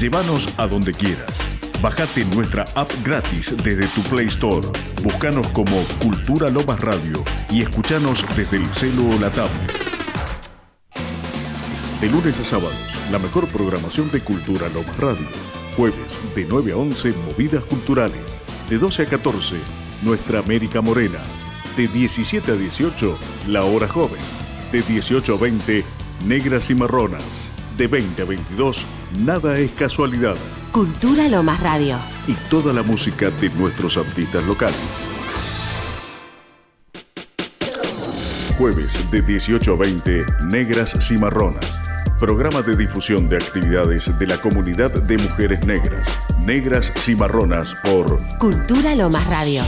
Llévanos a donde quieras. Bájate nuestra app gratis desde tu Play Store. Búscanos como Cultura Lomas Radio y escuchanos desde el celo o la tablet. De lunes a sábados, la mejor programación de Cultura Lomas Radio. Jueves, de 9 a 11, movidas culturales. De 12 a 14, Nuestra América Morena. De 17 a 18, La Hora Joven. De 18 a 20, Negras y Marronas. De 20 a 22, Nada es casualidad. Cultura Lomas Radio. Y toda la música de nuestros artistas locales. Jueves de 18 a 20, Negras Cimarronas. Programa de difusión de actividades de la comunidad de mujeres negras. Negras Cimarronas por Cultura Lomas Radio.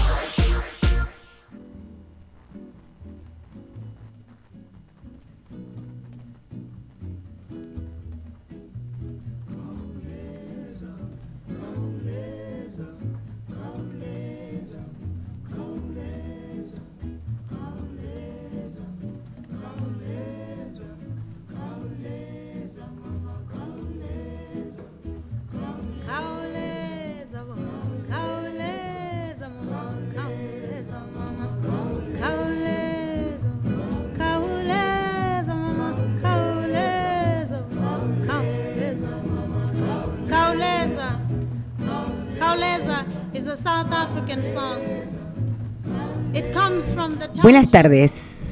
Buenas tardes.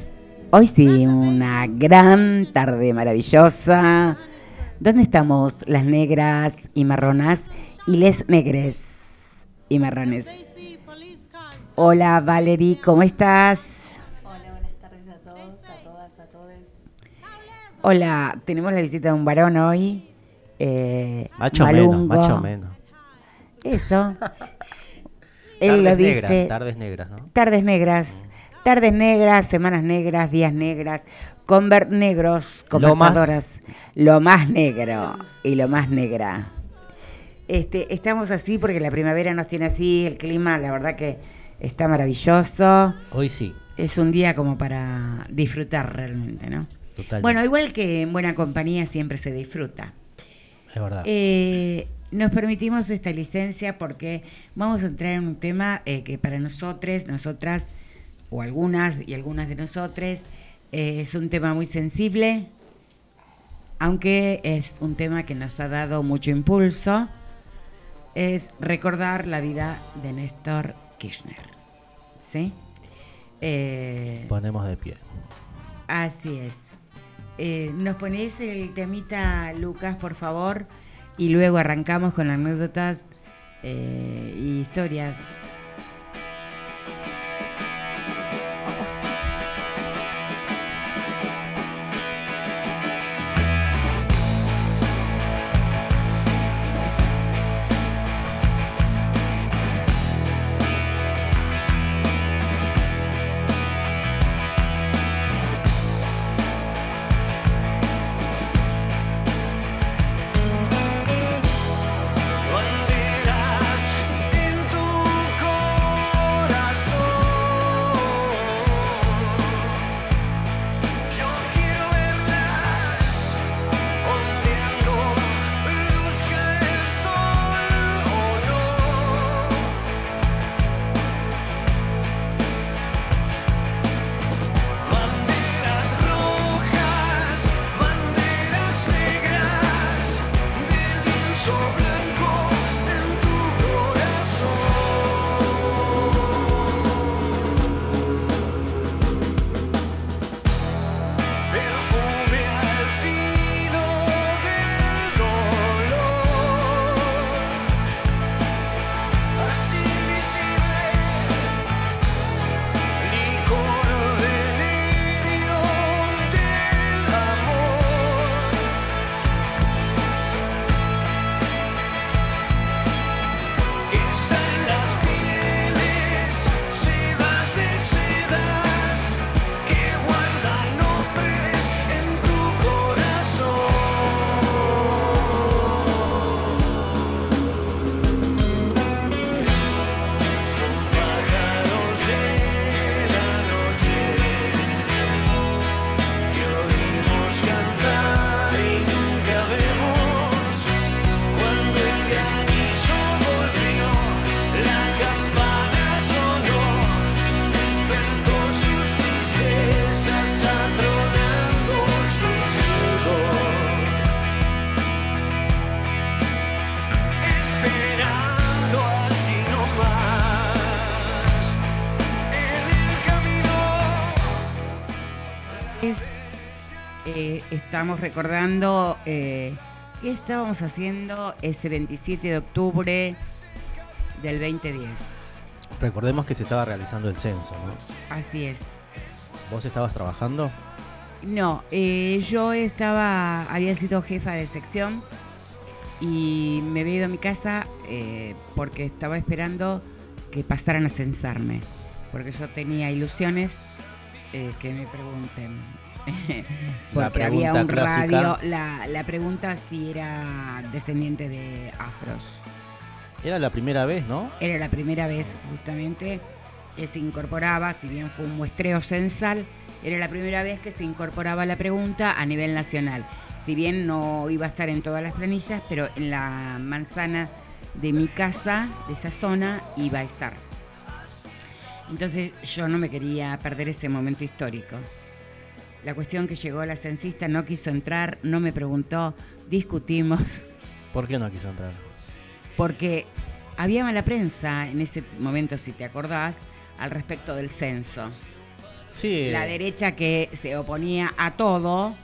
Hoy sí, una gran tarde maravillosa. ¿Dónde estamos las negras y marronas y les negres y marrones? Hola Valerie, ¿cómo estás? Hola, buenas tardes a todos, a todas, a todos. Hola, tenemos la visita de un varón hoy. Eh, Macho Malungo. menos, macho menos. Eso. Él lo Tardes dice. negras, tardes negras, ¿no? Tardes negras. Tardes negras, semanas negras, días negras, conver negros, Lo más- conversadoras. Lo más negro y lo más negra. Este, estamos así porque la primavera nos tiene así, el clima, la verdad que está maravilloso. Hoy sí, Es un día como para disfrutar realmente, ¿no? totalmente. Bueno, igual que en buena compañía siempre se disfruta. es verdad. Eh, nos permitimos esta licencia porque vamos a entrar en un tema eh, que para nosotros, nosotras, o algunas y algunas de nosotros, eh, es un tema muy sensible, aunque es un tema que nos ha dado mucho impulso, es recordar la vida de Néstor Kirchner. ¿Sí? Eh, Ponemos de pie. Así es. Eh, ¿Nos ponéis el temita, Lucas, por favor? Y luego arrancamos con anécdotas eh, y historias. Estamos recordando eh, qué estábamos haciendo ese 27 de octubre del 2010. Recordemos que se estaba realizando el censo, ¿no? Así es. ¿Vos estabas trabajando? No, eh, yo estaba, había sido jefa de sección y me había ido a mi casa eh, porque estaba esperando que pasaran a censarme, porque yo tenía ilusiones eh, que me pregunten. Porque había un clásica. radio, la, la pregunta si era descendiente de afros. Era la primera vez, ¿no? Era la primera vez justamente que se incorporaba, si bien fue un muestreo censal, era la primera vez que se incorporaba la pregunta a nivel nacional. Si bien no iba a estar en todas las planillas, pero en la manzana de mi casa, de esa zona, iba a estar. Entonces yo no me quería perder ese momento histórico. La cuestión que llegó la censista no quiso entrar, no me preguntó, discutimos ¿Por qué no quiso entrar? porque había mala prensa en ese momento, si te acordás, al respecto del censo. Sí. La derecha que se oponía a todo,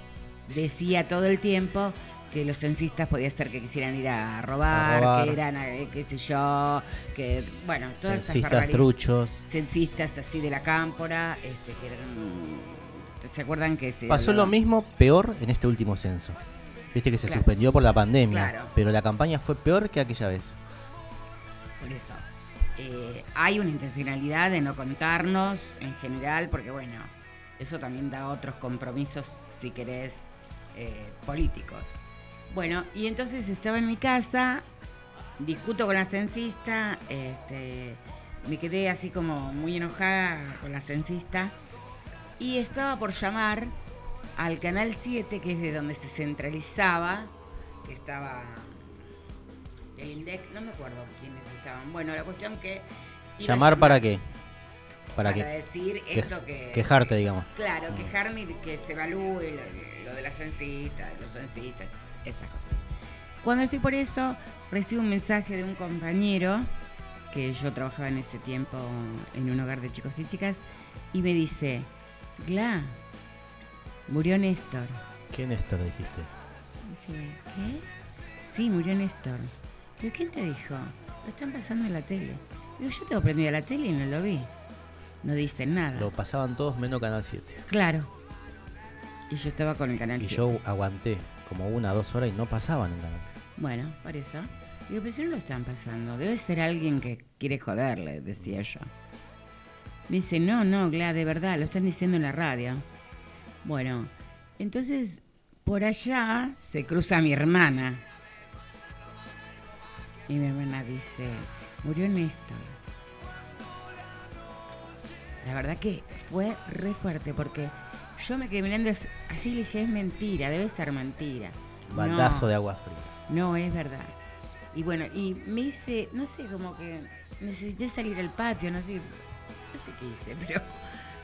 decía todo el tiempo que los censistas podía ser que quisieran ir a robar, A robar. que eran, eh, qué sé yo, que, bueno, todas esas Censistas barbaridades. truchos. Censistas así de la cámpora, este, que eran... ¿Se acuerdan que se Pasó lo mismo, peor en este último censo. Viste que se Claro. suspendió por la pandemia, Claro. pero la campaña fue peor que aquella vez. Por eso. eh, hay una intencionalidad de no contarnos en general, porque bueno, eso también da otros compromisos, si querés, eh, políticos. Bueno, y entonces estaba en mi casa, discuto con la censista, este, me quedé así como muy enojada con la censista, y estaba por llamar al Canal 7, que es de donde se centralizaba, que estaba el INDEC, no me acuerdo quiénes estaban. Bueno, la cuestión que... ¿Llamar para qué? Para, Para, que decir que- esto que... quejarte, digamos. Claro, quejarme y que se evalúe lo, lo de la censista, de los censistas, esas cosas. Cuando estoy por eso, recibo un mensaje de un compañero, que yo trabajaba en ese tiempo en un hogar de chicos y chicas, y me dice, Gla, murió Néstor. ¿Qué Néstor dijiste? ¿qué? Sí, murió Néstor. ¿Pero quién te dijo? Lo están pasando en la tele. Digo, yo tengo prendida la tele y no lo vi. No dicen nada. Lo pasaban todos menos Canal 7. Claro. Y yo estaba con el canal Y 7. yo aguanté como una dos horas y no pasaban en Canal 7. Bueno, por eso. Digo, pero si no lo están pasando, debe ser alguien que quiere joderle, decía yo. Me dice, no, no, Gla, de verdad, lo están diciendo en la radio. Bueno, entonces por allá se cruza mi hermana. Y mi hermana dice, murió Néstor. La verdad que fue re fuerte porque yo me quedé mirando así le dije, es mentira, debe ser mentira. Baldazo No. de agua fría. No, es verdad. Y bueno, y me hice, no sé, como que necesité salir al patio, no sé, no sé qué hice, pero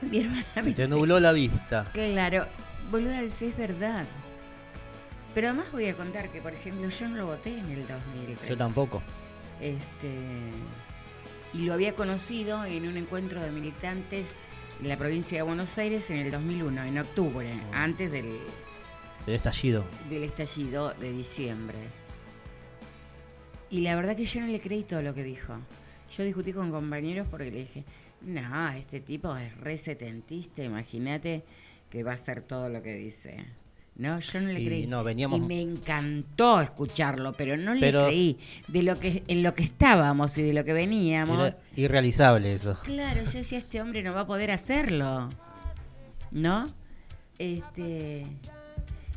mi hermana me Se te dice, nubló la vista. Claro, boluda, decís es verdad. Pero además voy a contar que, por ejemplo, yo no lo voté en el 2003. Yo tampoco. Este, y lo había conocido en un encuentro de militantes en la provincia de Buenos Aires en el 2001, en octubre, antes del, El estallido. del estallido de diciembre. Y la verdad que yo no le creí todo lo que dijo. Yo discutí con compañeros porque le dije, no, este tipo es re setentista, imagínate que va a hacer todo lo que dice. No, yo no le Y creí. no, veníamos- Y me encantó escucharlo, pero no Pero- le creí de lo que en lo que estábamos y de lo que veníamos. Era irrealizable eso. Claro, yo decía, este hombre no va a poder hacerlo. ¿No? Este.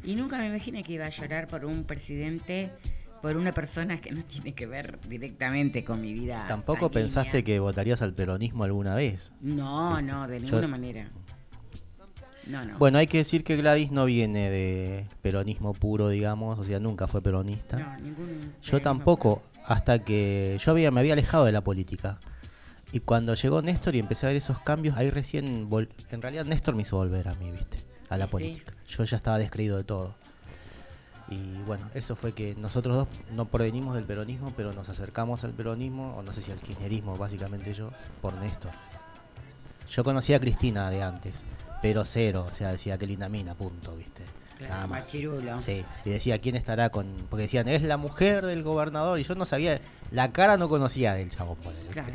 Y nunca me imaginé que iba a llorar por un presidente, por una persona que no tiene que ver directamente con mi vida. ¿Tampoco sanguínea. pensaste que votarías al peronismo alguna vez? No, no, de Yo- ninguna manera. No, no. Bueno, hay que decir que Gladys no viene de peronismo puro, digamos, o sea, nunca fue peronista. No, ningún Yo tampoco, hasta que yo había, me había alejado de la política. Y cuando llegó Néstor y empecé a ver esos cambios, ahí recién, vol- en realidad Néstor me hizo volver a mí, ¿viste? A la Sí, sí. política. Yo ya estaba descreído de todo. Y bueno, eso fue que nosotros dos no provenimos del peronismo, pero nos acercamos al peronismo, o no sé si al kirchnerismo, básicamente yo, por Néstor. Yo conocía a Cristina de antes, pero cero, o sea, decía que linda mina, punto, ¿viste? Claro, nada más. Sí, y decía quién estará con. Porque decían, es la mujer del gobernador, y yo no sabía, la cara no conocía del chabón. ponele. Claro.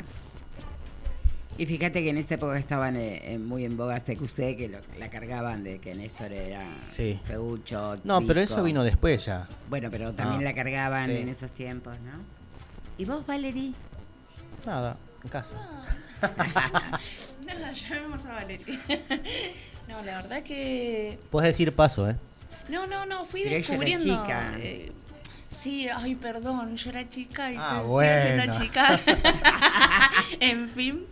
Y fíjate que en esta época estaban eh, eh, muy en boga CQC, que lo- la cargaban de que Néstor era Sí. feucho. No, pero eso vino después ya. Bueno, pero también Ah, la cargaban sí. en esos tiempos, ¿no? ¿Y vos, Valerie? Nada, en casa. No, llamemos a Valeria. No, la verdad que. Puedes decir paso, ¿eh? No, no, no, fui Pero ella era descubriendo. chica. eh, sí, ay, perdón, yo era chica y Ah, se bueno. siendo chica. en fin.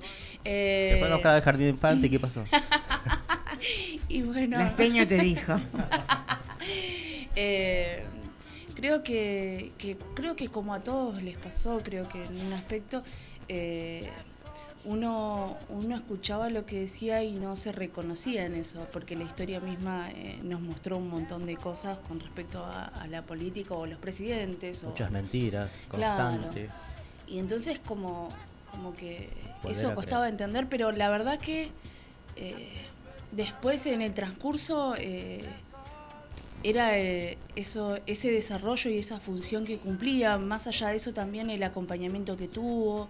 Te Eh, fueron a buscar al jardín de infante, ¿y ¿qué pasó? y bueno. La seño te dijo. Eh, creo que, que- creo que como a todos les pasó, creo que en un aspecto eh, uno, uno escuchaba lo que decía y no se reconocía en eso, porque la historia misma eh, nos mostró un montón de cosas con respecto a, a la política o los presidentes. O, Muchas mentiras Claro. constantes. y entonces como, como que eso costaba creer. entender, pero la verdad que eh, después en el transcurso eh, era eh, eso, ese desarrollo y esa función que cumplía, más allá de eso también el acompañamiento que tuvo.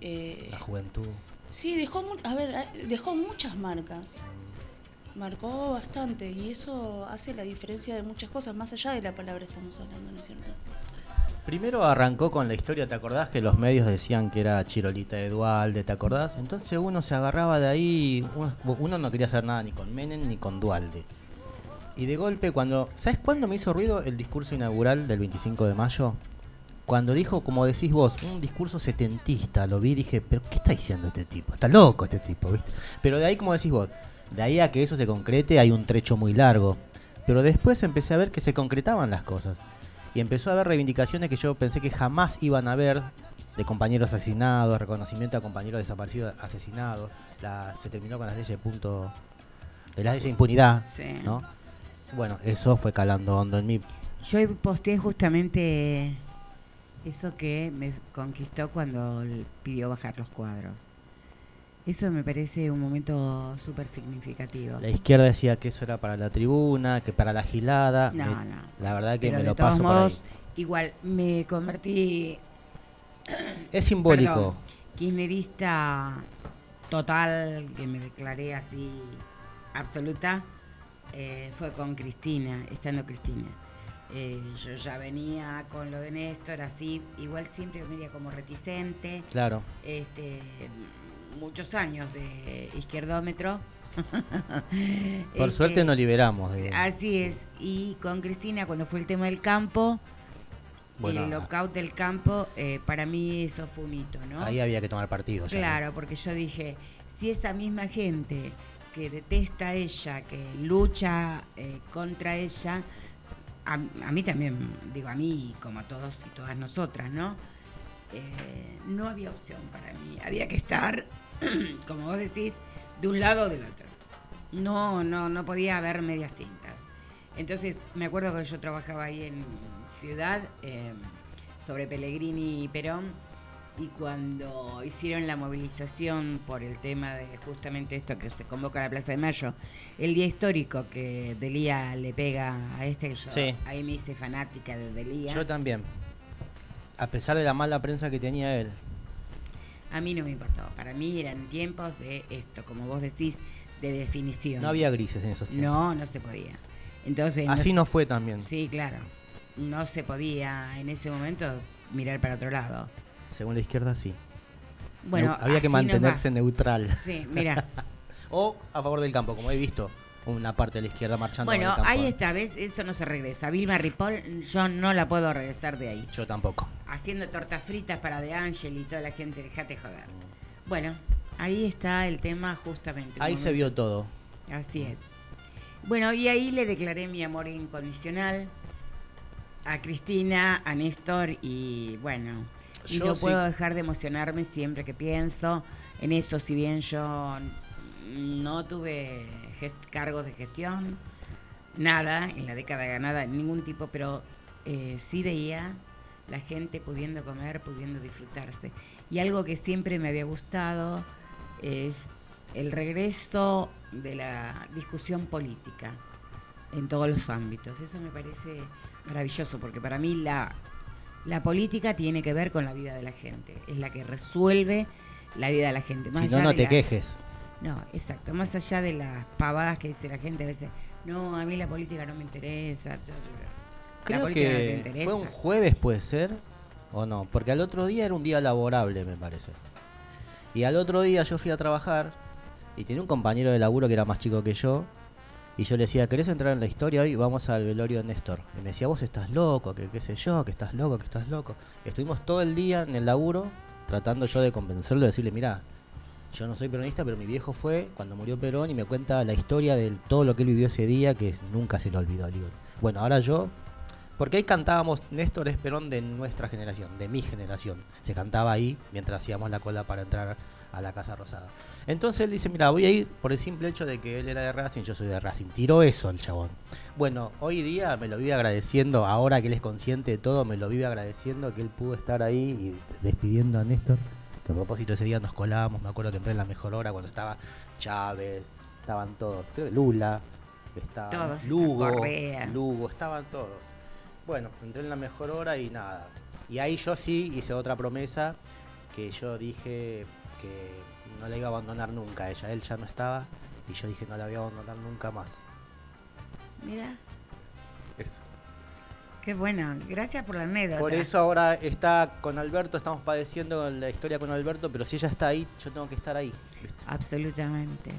eh, La juventud. sí, dejó, a ver, eh, dejó muchas marcas. Marcó bastante y eso hace la diferencia de muchas cosas, más allá de la palabra estamos hablando, ¿no es cierto? Primero arrancó con la historia, ¿te acordás que los medios decían que era Chirolita de Dualde, ¿te acordás? Entonces uno se agarraba de ahí, uno, uno no quería hacer nada ni con Menem ni con Dualde. Y de golpe cuando, ¿sabes cuándo me hizo ruido el discurso inaugural del 25 de mayo? Cuando dijo, como decís vos, un discurso setentista, lo vi y dije, pero ¿qué está diciendo este tipo? Está loco este tipo, ¿viste? Pero de ahí, como decís vos, de ahí a que eso se concrete hay un trecho muy largo. Pero después empecé a ver que se concretaban las cosas. Y empezó a haber reivindicaciones que yo pensé que jamás iban a haber de compañeros asesinados, reconocimiento a compañeros desaparecidos asesinados. La, se terminó con las leyes de punto, de las leyes de impunidad, Sí. ¿no? Bueno, eso fue calando hondo en mí. Yo posteé justamente eso que me conquistó cuando pidió bajar los cuadros. Eso me parece un momento súper significativo. La izquierda decía que eso era para la tribuna, que para la gilada. No, Me- no. La verdad que Pero me lo paso por ahí. modos, igual, me convertí Es simbólico. Perdón, kirchnerista total, que me declaré así absoluta, eh, fue con Cristina, estando Cristina. Eh, yo ya venía con lo de Néstor, así, igual siempre media como reticente, Claro. este, muchos años de izquierdómetro. Por Este, suerte nos liberamos de. Así es, y con Cristina cuando fue el tema del campo, Bueno, el lockout del campo, eh, para mí eso fue un hito, ¿no? Ahí había que tomar partido. Claro, porque yo dije, si esa misma gente que detesta a ella, que lucha eh, contra ella, a, a mí también, digo a mí como a todos y todas nosotras, ¿no? Eh, no había opción para mí, había que estar, como vos decís, de un lado o del otro. No, no, no podía haber medias tintas. Entonces, me acuerdo que yo trabajaba ahí en Ciudad, eh, sobre Pellegrini y Perón, y cuando hicieron la movilización por el tema de justamente esto que se convoca a la Plaza de Mayo, el día histórico que Delía le pega a este, yo Sí. ahí me hice fanática de Delía. Yo también. A pesar de la mala prensa que tenía él. A mí no me importó. Para mí eran tiempos de esto, como vos decís, de definición. No había grises en esos tiempos. No, no se podía. Entonces, no Así no fue también. Sí, claro. No se podía en ese momento mirar para otro lado. Según la izquierda, sí. Bueno, Neu- había que mantenerse neutral. Sí, mira. O a favor del campo, como he visto una parte de la izquierda marchando. bueno, ahí está, ¿ves? Eso no se regresa. Vilma Ripoll, yo no la puedo regresar de ahí. Yo tampoco. Haciendo tortas fritas para De Ángel y toda la gente, déjate joder. Bueno, ahí está el tema justamente. Ahí se vio todo. Así es. Bueno, y ahí le declaré mi amor incondicional a Cristina, a Néstor y bueno, y Yo no sí- puedo dejar de emocionarme siempre que pienso en eso, si bien yo no tuve cargos de gestión, nada en la década ganada, ningún tipo, pero eh, sí veía la gente pudiendo comer, pudiendo disfrutarse. Y algo que siempre me había gustado es el regreso de la discusión política. en todos los ámbitos. Eso me parece maravilloso, porque para mí la, la política tiene que ver con la vida de la gente, es la que resuelve la vida de la gente. Más Si no, no te la- quejes. No, exacto, más allá de las pavadas que dice la gente a veces, no, a mí la política no me interesa. yo- yo- la Creo política no te que interesa. fue un jueves, puede ser, o no, porque al otro día era un día laborable, me parece. Y al otro día yo fui a trabajar y tenía un compañero de laburo que era más chico que yo. Y yo le decía, ¿querés entrar en la historia hoy? Vamos al velorio de Néstor. Y me decía, vos estás loco, que qué sé yo, que estás loco, que estás loco. Estuvimos todo el día en el laburo tratando yo de convencerlo, de decirle, mira, yo no soy peronista, pero mi viejo fue cuando murió Perón y me cuenta la historia de todo lo que él vivió ese día, que nunca se lo olvidó. Digo, bueno, ahora yo porque ahí cantábamos Néstor Esperón de nuestra generación, de mi generación. Se cantaba ahí mientras hacíamos la cola para entrar a la Casa Rosada. Entonces él dice, mira, voy a ir por el simple hecho de que él era de Racing, yo soy de Racing. Tiró eso el chabón. Bueno, hoy día me lo vive agradeciendo, ahora que él es consciente de todo, me lo vive agradeciendo que él pudo estar ahí despidiendo a Néstor. A propósito ese día nos colábamos, me acuerdo que entré en la mejor hora cuando estaba Chávez, estaban todos, creo que Lula, estaba Todos, Lugo. Lugo, estaban todos. Bueno, entré en la mejor hora y nada. Y ahí yo sí hice otra promesa que yo dije que no la iba a abandonar nunca a ella. Él ya no estaba y yo dije no la voy a abandonar nunca más. Mira, Eso. Qué bueno, gracias por la anécdota. Por eso ahora está con Alberto, estamos padeciendo la historia con Alberto, pero si ella está ahí, yo tengo que estar ahí. ¿viste? Absolutamente.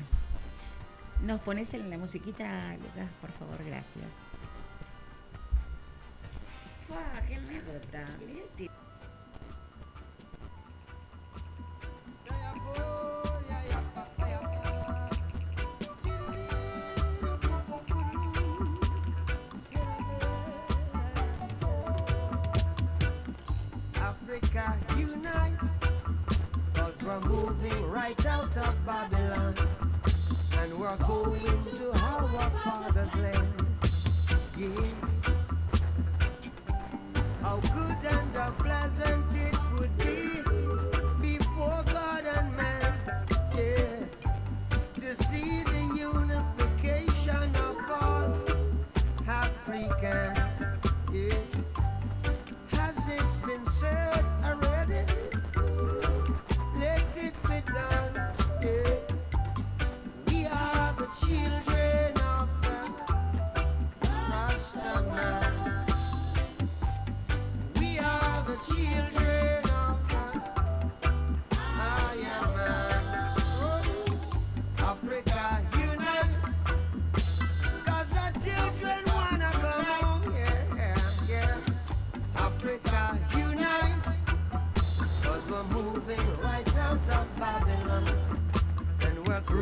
¿Nos pones en la musiquita, Lucas? Por favor, gracias. Fua, ¡Qué anécdota! We're moving right out of Babylon, and we're going to our father's land. Yeah. How good and how pleasant it would be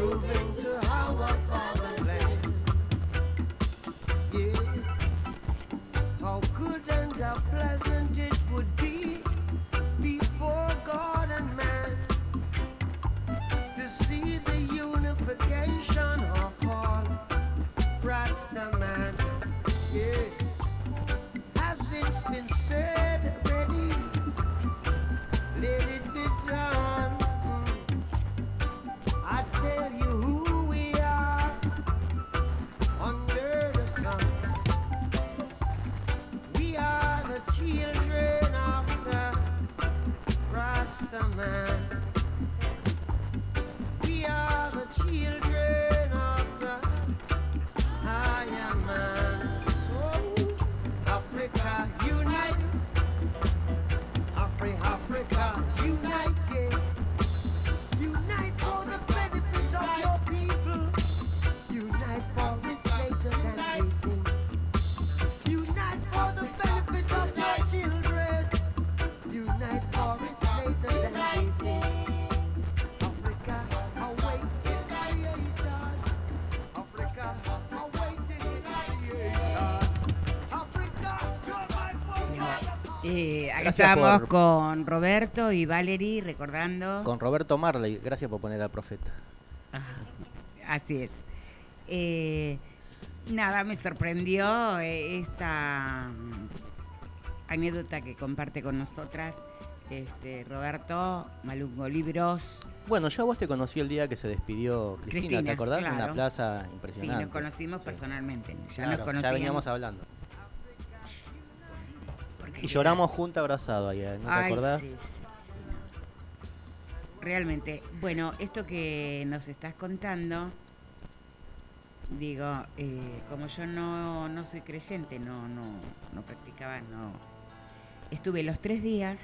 moving to summer. Eh, acá estamos por- con Roberto y Valerie recordando. Con Roberto Marley, gracias por poner al profeta. Así es. Eh, nada, me sorprendió eh, esta mm, anécdota que comparte con nosotras este, Roberto, Malungo Libros. Bueno, yo a vos te conocí el día que se despidió Cristina, Cristina, ¿te acordás? En una plaza Sí, impresionante. nos conocimos Sí. personalmente. Ya Claro, nos conocíamos. veníamos hablando. Y lloramos juntos abrazados ahí, ¿eh? ¿no te acordás? sí, sí, sí. Realmente, bueno, esto que nos estás contando, digo, eh, como yo no, no soy creyente, no, no, no practicaba, no. Estuve los tres días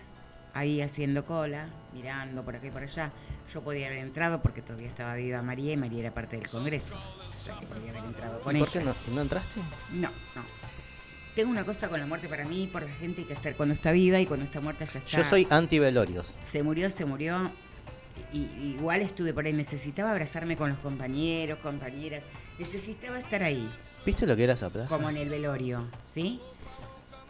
ahí haciendo cola, mirando por aquí y por allá. Yo podía haber entrado porque todavía estaba viva María y María era parte del Congreso. O sea que podía haber entrado con ¿Y ella. por qué no, no entraste? No, no. Tengo una cosa con la muerte para mí, por la gente hay que estar cuando está viva y cuando está muerta ya está. Yo soy anti-velorios. Se murió, se murió. Y, igual estuve por ahí, necesitaba abrazarme con los compañeros, compañeras. Necesitaba estar ahí, ¿Viste lo que era esa plaza? como en el velorio, ¿sí?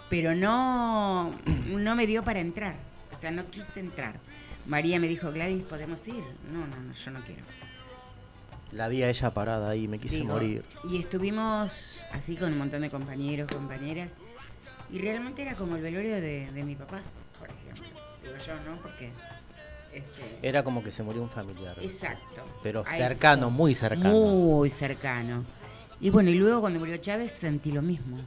Pero no, no me dio para entrar. O sea, no quise entrar. María me dijo, Gladys, ¿podemos ir? No, no, no, yo no quiero. La vi a ella parada ahí, me quise Digo, morir. Y estuvimos así con un montón de compañeros, compañeras. Y realmente era como el velorio de, de mi papá, por ejemplo. Digo yo, ¿no? Porque. Este, Era como que se murió un familiar. exacto. Pero cercano, eso. muy cercano. Muy cercano. Y bueno, y luego cuando murió Chávez sentí lo mismo.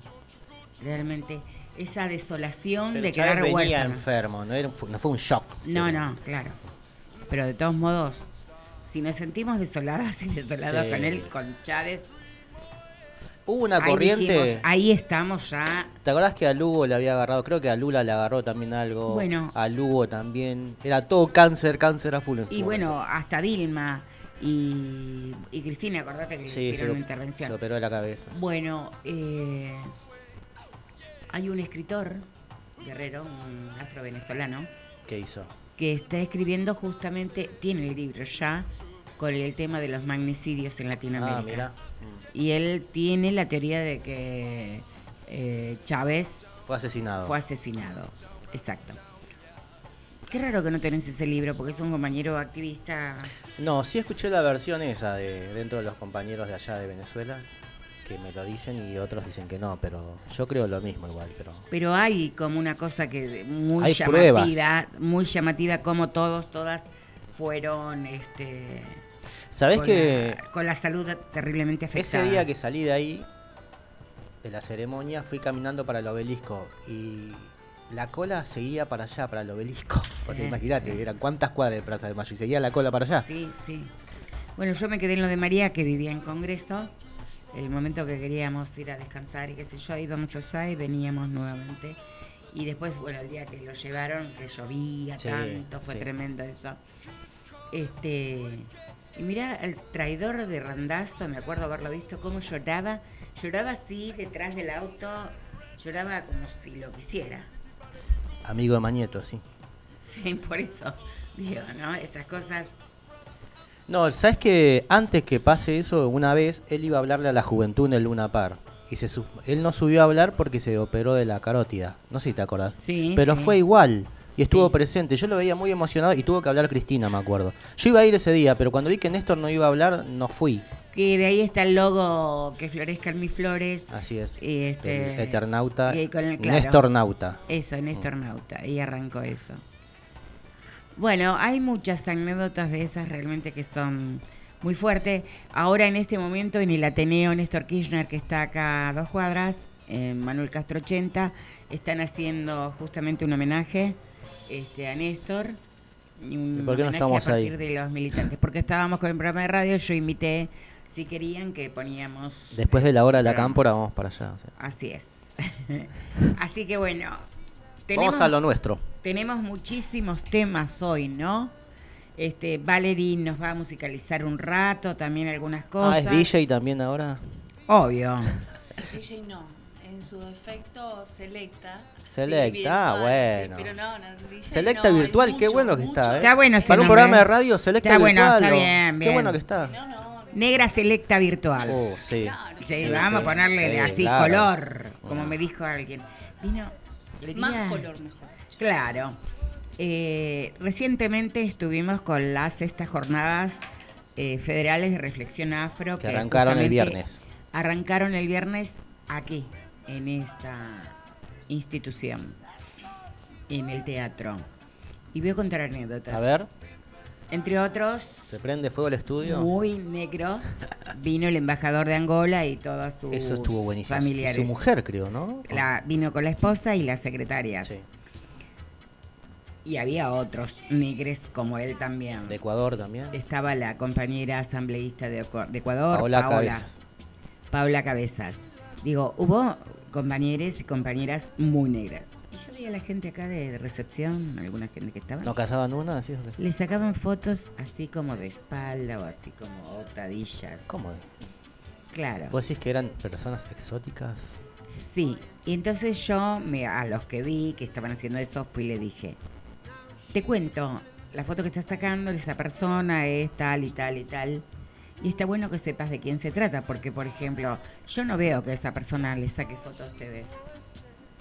Realmente, esa desolación Pero de Chávez quedar venía huérfano. enfermo, no, era, no fue un shock. No, Pero- no, claro. Pero de todos modos, si nos sentimos desoladas y desolados Sí. con él, con Chávez, Hubo una ahí corriente. dijimos, ahí estamos ya. ¿Te acordás que a Lugo le había agarrado? Creo que a Lula le agarró también algo. Bueno. A Lugo también. Era todo cáncer, cáncer a full en su Y bueno, momento. hasta Dilma y, y Cristina, acordate que le Sí, se, hicieron una se intervención. operó de la cabeza. Bueno, eh, hay un escritor, Guerrero, un afro-venezolano, ¿Qué hizo? Que está escribiendo justamente, tiene el libro ya, con el tema de los magnicidios en Latinoamérica. Ah, mira. Y él tiene la teoría de que eh, Chávez Fue asesinado. fue asesinado. Exacto. Qué raro que no tenés ese libro, porque es un compañero activista. No, sí escuché la versión esa de dentro de los compañeros de allá de Venezuela, que me lo dicen y otros dicen que no, pero yo creo lo mismo igual, pero Pero hay como una cosa que muy Hay llamativa, muy llamativa, como todos, todas fueron este ¿sabés con, que la, con la salud terriblemente afectada. ese día que salí de ahí de la ceremonia fui caminando para el obelisco y la cola seguía para allá, para el obelisco. o Sí, sea, imagínate, sí. eran cuántas cuadras de Plaza de Mayo y seguía la cola para allá. Sí, sí. Bueno, yo me quedé en lo de María, que vivía en Congreso. El momento que queríamos ir a descansar y qué sé yo, íbamos allá y veníamos nuevamente. Y después, bueno, el día que lo llevaron, que llovía Sí, tanto, fue sí. tremendo eso. Este. Y mira, el traidor de Randazo, me acuerdo haberlo visto, cómo lloraba. Lloraba así, detrás del auto, lloraba como si lo quisiera. Amigo de Mañeto, sí. Sí, por eso. Digo, ¿no? Esas cosas. No, ¿sabes que antes que pase eso, una vez él iba a hablarle a la juventud en el Luna Par? Y se él no subió a hablar porque se operó de la carótida. No sé si te acordás. Sí, Pero sí. fue igual. Y estuvo Sí. presente. Yo lo veía muy emocionado y tuvo que hablar Cristina, me acuerdo. Yo iba a ir ese día, pero cuando vi que Néstor no iba a hablar, no fui. Que de ahí está el logo que florezcan mis flores. Así es. Y este, el Eternauta. y con el- claro. Néstor Nauta. Eso, Néstor Nauta. Y arrancó eso. Bueno, hay muchas anécdotas de esas realmente que son muy fuertes. Ahora en este momento en el Ateneo Néstor Kirchner, que está acá a dos cuadras, en Manuel Castro 80, están haciendo justamente un homenaje este, a Néstor. un ¿Y por qué no estamos a partir ahí? de los militantes. Porque estábamos con el programa de radio, yo invité, si querían, que poníamos... Después de la hora de la cámpora, vamos para allá. o sea. Así es. Así que bueno, tenemos, Vamos a lo nuestro. tenemos muchísimos temas hoy, ¿no? Este, Valerie nos va a musicalizar un rato, también algunas Ah, cosas. ¿es DJ también ahora? Obvio. DJ no, en su defecto selecta. Selecta, Sí, ah, virtual, bueno. sí, pero no, no, DJ Selecta no, virtual, qué bueno que mucho. está, ¿eh? Está bueno Para un nombre, programa de radio, Selecta Está bueno, virtual. está o- bien, Qué bien. bueno que está. No, no, no. Negra selecta virtual. Oh, sí. Claro. Sí, Sí, vamos sí. a ponerle así claro. color, como Bueno. me dijo alguien. Vino. Más color mejor. Claro. Eh, recientemente estuvimos con las estas jornadas eh, federales de reflexión afro Que arrancaron el viernes. Arrancaron el viernes aquí, en esta institución, en el teatro. Y voy a contar anécdotas. A ver, Entre otros, ¿se prende fuego el estudio? muy negro, vino el embajador de Angola y todas sus Eso estuvo buenísimo. Y familiares. su mujer, creo, ¿no? La, vino con la esposa y la secretaria. Sí. Y había otros negres como él también. De Ecuador también. Estaba la compañera asambleísta de Ecuador, Paola Paola, Cabezas. Paola Cabezas. Digo, hubo compañeros y compañeras muy negras. Yo veía a la gente acá de, recepción, alguna gente que estaba. ¿No casaban una? Le sacaban fotos así como de espalda o así como hotadillas. ¿Cómo? Claro. ¿Vos decís que eran personas exóticas? Sí. Y entonces yo me, a los que vi que estaban haciendo eso, fui y le dije, te cuento, la foto que estás sacando de esa persona es tal y tal y tal. Y está bueno que sepas de quién se trata, porque por ejemplo, yo no veo que esa persona le saque foto a ustedes.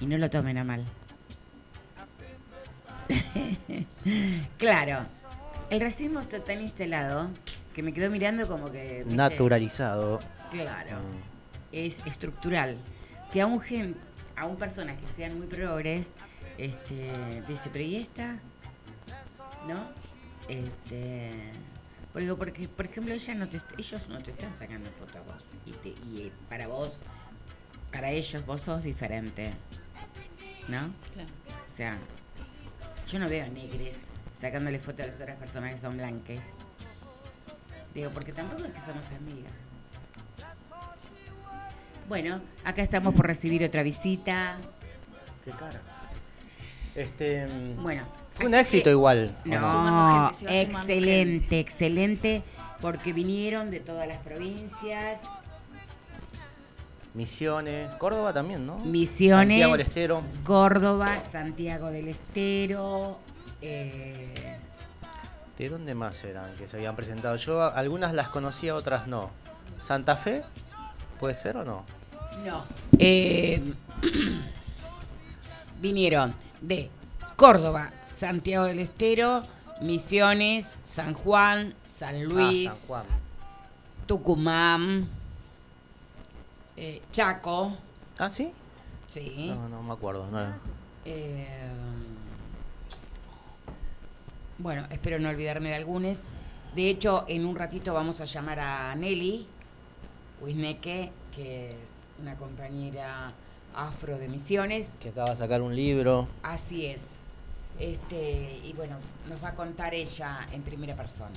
Y no lo tomen a mal. claro. El racismo está tan instalado que me quedo mirando como que... ¿viste? Naturalizado. Claro. Es estructural. Que aún gen, aún personas que sean muy progres, este, dice, pero ¿y esta? ¿No? Este, porque, porque por ejemplo, ella no te, ellos no te están sacando foto a vos. Y, te- y para vos, para ellos, vos sos diferente. ¿No? Claro. O sea, yo no veo negres sacándole fotos a las otras personas que son blanques. Digo, porque tampoco es que somos amigas. Bueno, acá estamos por recibir otra visita. Qué cara. Este. mm, Bueno. Fue un éxito que- igual. ¿o va No, gente, excelente, excelente, porque vinieron de todas las provincias, Misiones. Córdoba también, ¿no? Misiones, Santiago del Estero. Córdoba, Santiago del Estero, eh, ¿De dónde más eran que se habían presentado? Yo algunas las conocía, otras no. ¿Santa Fe? ¿Puede ser o no? No. Eh, vinieron de Córdoba, Santiago del Estero, Misiones, San Juan, San Luis, Ah, San Juan. Tucumán, eh, Chaco, ¿Ah, sí? sí. No, no me acuerdo. no. Eh, bueno, espero no olvidarme de algunos. De hecho, en un ratito vamos a llamar a Nelly Wisneke, que es una compañera afro de Misiones. Que acaba de sacar un libro. Así es. Este, y bueno, nos va a contar ella en primera persona.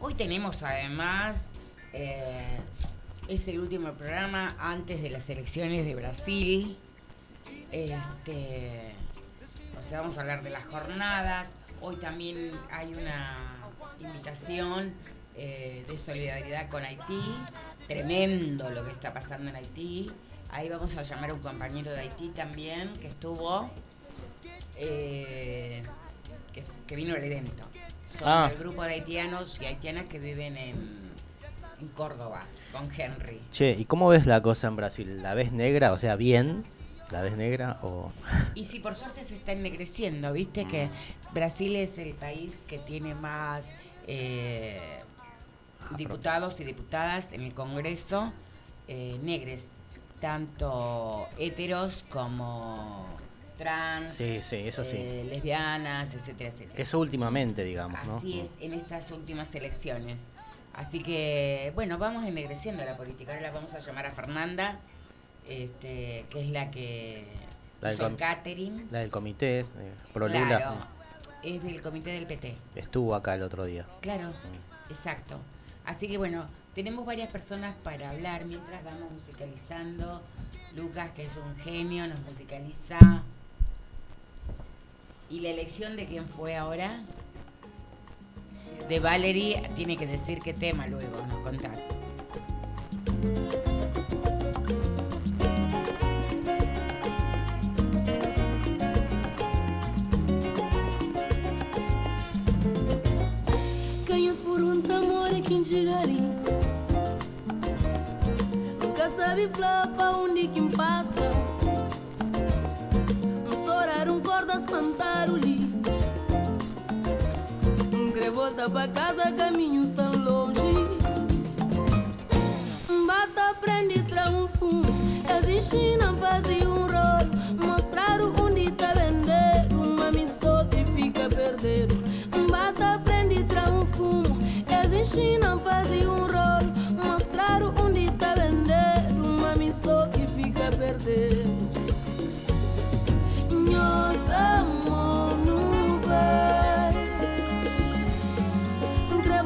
Hoy tenemos además, eh, es el último programa antes de las elecciones de Brasil. Este, o sea, vamos a hablar de las jornadas. Hoy también hay una invitación eh, de solidaridad con Haití. Tremendo lo que está pasando en Haití. Ahí vamos a llamar a un compañero de Haití también que estuvo eh, que, que vino al evento. Son Ah. el grupo de haitianos y haitianas que viven en, en Córdoba, con Henry. Che, ¿y cómo ves la cosa en Brasil? ¿La ves negra? O sea, bien. ¿La ves negra o.? Y si por suerte se está ennegreciendo, viste que Brasil es el país que tiene más eh, diputados y diputadas en el Congreso eh, negres, tanto heteros como trans, Sí, sí, eso sí. eh, lesbianas, etcétera, etcétera. Eso últimamente, digamos, ¿no? Así es en estas últimas elecciones. Así que, bueno, vamos ennegreciendo la política. Ahora la vamos a llamar a Fernanda, este, que es la que La del hizo el catering. La del comité, eh, Prolula, Claro, es del comité del PT. estuvo acá el otro día. Claro, exacto. Así que bueno, tenemos varias personas para hablar mientras vamos musicalizando. Lucas, que es un genio, nos musicaliza. ¿Y la elección de quién fue ahora? De Valerie, tiene que decir qué tema luego, nos contás. Ganhas por um amor é quem chegaria Nunca sabe Volta pra casa, caminhos tão longe. Bata, prende, triunfo. As enchina, fazem um rolo. o onde tá é vender. Uma missão que fica perdendo. Bata, prende, triunfo. As enchina, fazem um rolo. o onde tá é vender. Uma missão que fica perderam. Nós estamos no bar.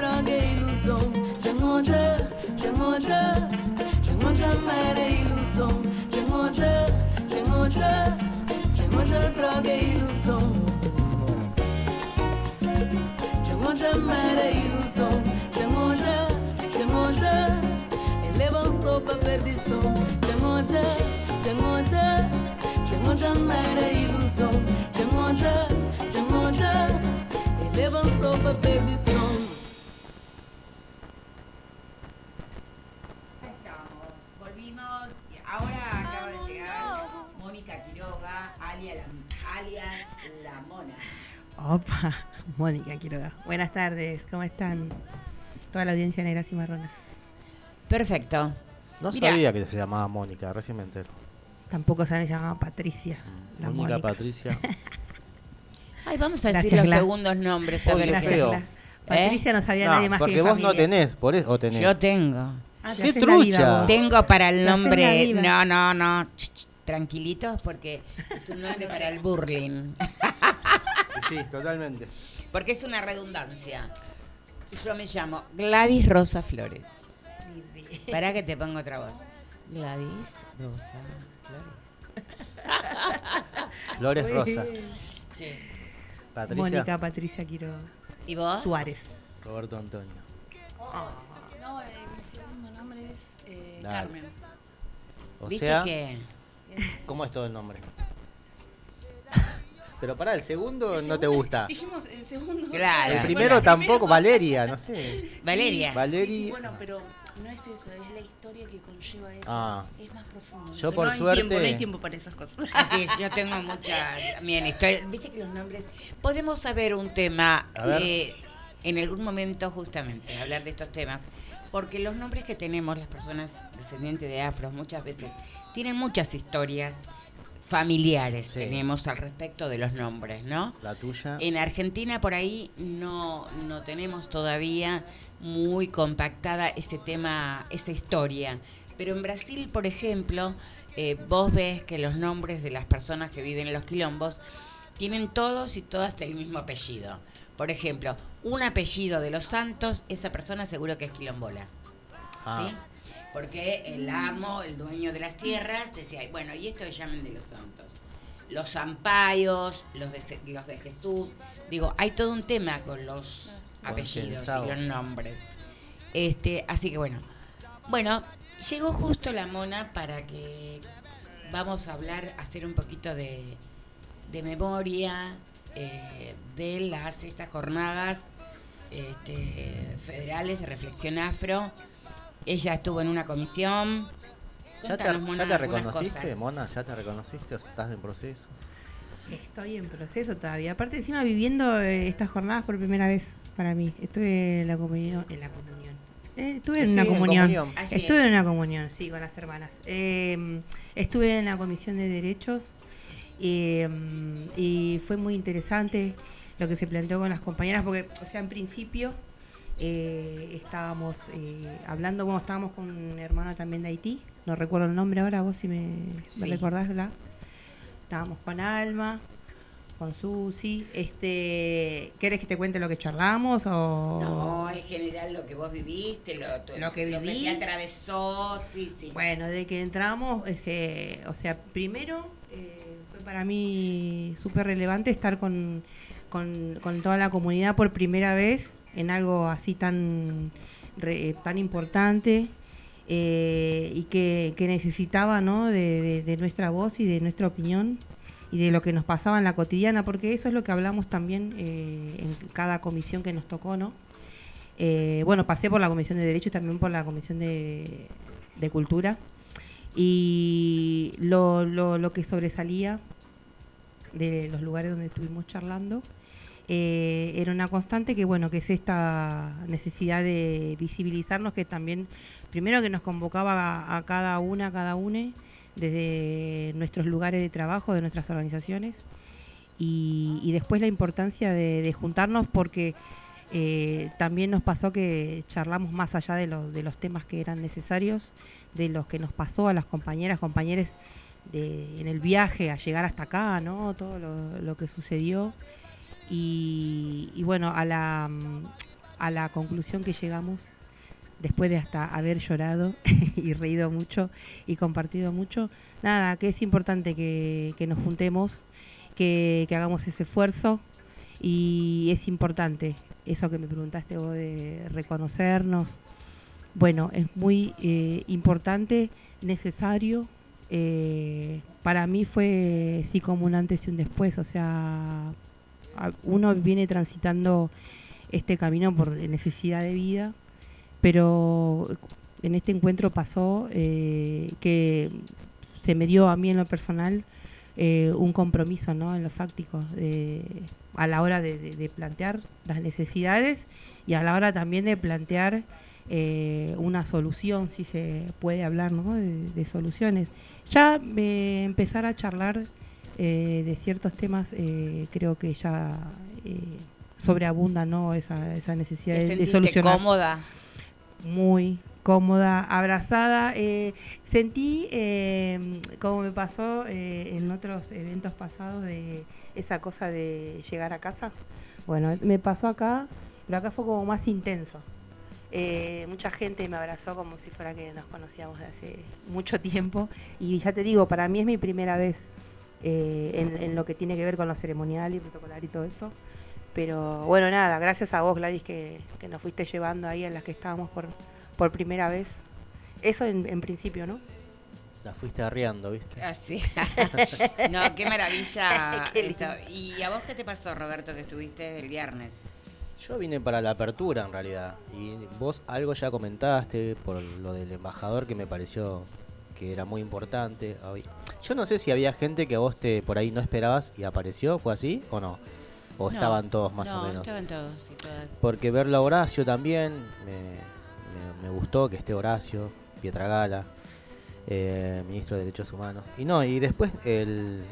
droga a ilusão Tenho de, tenho de Tenho de amar a ilusão Tenho de, tenho de Tenho de droga a ilusão Tengo de amar a ilusão Tengo de, tengo de Elevam só pra perdição Tengo de, tengo de Tengo de amar a ilusão Tengo de, tengo de Elevam só pra perdição Mónica Quiroga. Buenas tardes, ¿cómo están? Toda la audiencia negras y marronas. Perfecto. No sabía que se llamaba Mónica, recién me entero. Tampoco saben, se llamaba Patricia. La Mónica, Mónica. Patricia. Ay, vamos a decir los Gla. segundos nombres. A Oye, ver qué- Gracias, feo. Gla. Patricia no sabía No, nadie más que porque mi vos no tenés, por eso, o tenés. Yo tengo. Ah, te ¡Qué la trucha! vos. Tengo para el Te haces la nombre. No, no, no. Ch, ch, tranquilitos porque es un nombre para el burling. Sí, totalmente. Porque es una redundancia. Yo me llamo Gladys Rosa Flores. Para que te ponga otra voz. Gladys Rosa Flores. Flores Rosas. Sí. Patricia. Mónica Patricia Quiroga. ¿Y vos? Suárez. Roberto Antonio. No, eh, mi segundo nombre es eh. Carmen. O ¿Viste sea, que ¿cómo es todo el nombre? Pero para el segundo no te gusta. Dijimos el segundo. Claro. El primero tampoco, primero- Valeria, no sé. Valeria. Valeria. Sí, sí, bueno, pero no es eso, es la historia que conlleva eso. Ah. Es más profundo. Yo Eso, por no hay suerte- tiempo, no hay tiempo para esas cosas. Así es, yo tengo muchas también historias. Viste que los nombres. Podemos saber un tema eh, en algún momento, justamente, hablar de estos temas. Porque los nombres que tenemos, las personas descendientes de afros, muchas veces tienen muchas historias familiares. Sí. Tenemos al respecto de los nombres, ¿no? La tuya. En Argentina por ahí no, no tenemos todavía muy compactada ese tema, esa historia. Pero en Brasil, por ejemplo, eh, vos ves que los nombres de las personas que viven en los quilombos tienen todos y todas el mismo apellido. Por ejemplo, un apellido de los santos, esa persona seguro que es quilombola. Ah, ¿sí? Porque el amo, el dueño de las tierras, decía, bueno, y esto que llamen de los santos. Los zampayos, los de, Se- los de Jesús. Digo, hay todo un tema con los apellidos y los nombres. Este, así que bueno. Bueno, llegó justo la mona para que vamos a hablar, hacer un poquito de, de memoria eh, de las estas jornadas este, federales de reflexión afro. Ella estuvo en una comisión. ¿Ya te, Contanos, Mona, ya te algunas reconociste, cosas. Mona? ¿Ya te reconociste o estás en proceso? Estoy en proceso todavía. Aparte, encima viviendo eh, estas jornadas por primera vez para mí. Estuve en la comunión. En la comunión. Eh, estuve en Sí, una en comunión. comunión. Así Estuve es. en una comunión, sí, con las hermanas. Eh, estuve en la comisión de derechos eh, y fue muy interesante lo que se planteó con las compañeras, porque, o sea, en principio eh, estábamos eh, hablando, bueno, estábamos con un hermano también de Haití, no recuerdo el nombre ahora, vos si me, me Sí. recordás, Bla. Estábamos con Alma, con Susi. Este, ¿Querés que te cuente lo que charlamos o...? No, en general lo que vos viviste, lo, tu- Lo que viví. te atravesó, sí, sí. Bueno, de que entramos, ese, o sea, primero eh, fue para mí súper relevante estar con, con, con toda la comunidad por primera vez en algo así tan, re- tan importante eh, y que, que necesitaba ¿no? de nuestra voz y de nuestra opinión y de lo que nos pasaba en la cotidiana, porque eso es lo que hablamos también eh, en cada comisión que nos tocó, ¿no? Eh, bueno, pasé por la Comisión de Derechos y también por la Comisión de, de Cultura. Y lo, lo, lo que sobresalía de los lugares donde estuvimos charlando eh, era una constante que, bueno, que es esta necesidad de visibilizarnos, que también, primero que nos convocaba a, cada una, cada une, desde nuestros lugares de trabajo, de nuestras organizaciones, y, después la importancia de, juntarnos porque eh, también nos pasó que charlamos más allá de, los de los temas que eran necesarios, de los que nos pasó a las compañeras, compañeros de, en el viaje a llegar hasta acá, ¿no? Todo lo, lo que sucedió. Y, bueno, a la, mm, a la conclusión que llegamos, después de hasta haber llorado y reído mucho y compartido mucho, nada, que es importante que, nos juntemos, que, hagamos ese esfuerzo y es importante eso que me preguntaste vos de reconocernos. Bueno, es muy eh, importante, necesario. eh, para mí fue sí como un antes y un después, o sea, uno viene transitando este camino por necesidad de vida, pero en este encuentro pasó eh, que se me dio a mí en lo personal eh, un compromiso ¿no? en lo fáctico de- a la hora de, plantear las necesidades y a la hora también de plantear eh, una solución, si se puede hablar ¿no? de, de soluciones. Ya eh, empezar a charlar eh, de ciertos temas eh, creo que ya eh, sobreabunda ¿no? esa, esa necesidad ¿Te de, de solucionar cómoda? muy cómoda, abrazada. Eh, sentí, eh, como me pasó en otros eventos pasados, de esa cosa de llegar a casa. Bueno, me pasó acá, pero acá fue como más intenso. Eh, mucha gente me abrazó como si fuera que nos conocíamos de hace mucho tiempo. Y ya te digo, para mí es mi primera vez eh, en, en lo que tiene que ver con lo ceremonial y protocolar y todo eso. Pero bueno, nada, gracias a vos, Gladys, que, que nos fuiste llevando ahí a las que estábamos por, por primera vez. Eso en, en principio, ¿no? La fuiste arriando, ¿viste? Así. no, qué maravilla. Qué esto. ¿Y a vos qué te pasó, Roberto, que estuviste el viernes? Yo vine para la apertura en realidad. Y vos algo ya comentaste por lo del embajador que me pareció que era muy importante. Yo no sé si había gente que a vos te por ahí no esperabas y apareció, ¿fue así o no? O No, estaban todos más no, o menos. estaban todos y todas. Porque verlo a Horacio también me, me- me gustó que esté Horacio, Pietragala, eh, ministro de Derechos Humanos. Y no, y después el,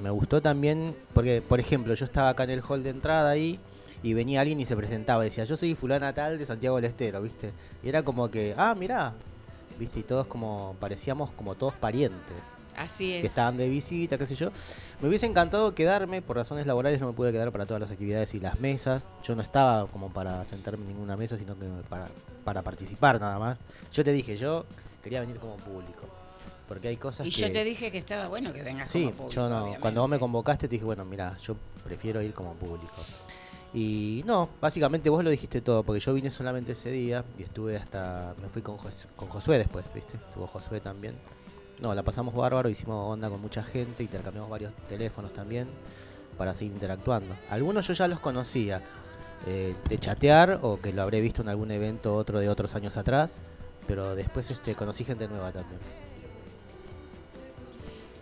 me gustó también, porque por ejemplo yo estaba acá en el hall de entrada ahí y venía alguien y se presentaba y decía, yo soy fulana tal de Santiago del Estero, ¿viste? Y era como que, ah, mirá, ¿viste? Y todos como, parecíamos como todos parientes Así que es. estaban de visita, qué sé yo. Me hubiese encantado quedarme, por razones laborales no me pude quedar para todas las actividades y las mesas. Yo no estaba como para sentarme en ninguna mesa, sino que para, para participar nada más. Yo te dije, yo quería venir como público. Porque hay cosas Y que... yo te dije que estaba bueno que vengas Sí, como público, yo no. obviamente. Cuando vos me convocaste te dije, bueno, mira, yo prefiero ir como público. Y no, básicamente vos lo dijiste todo, porque yo vine solamente ese día y estuve hasta. Me fui con, Jos- con Josué después, ¿viste? Estuvo Josué también. No, la pasamos bárbaro, hicimos onda con mucha gente, intercambiamos varios teléfonos también para seguir interactuando. Algunos yo ya los conocía eh, de chatear o que lo habré visto en algún evento otro de otros años atrás, pero después este conocí gente nueva también.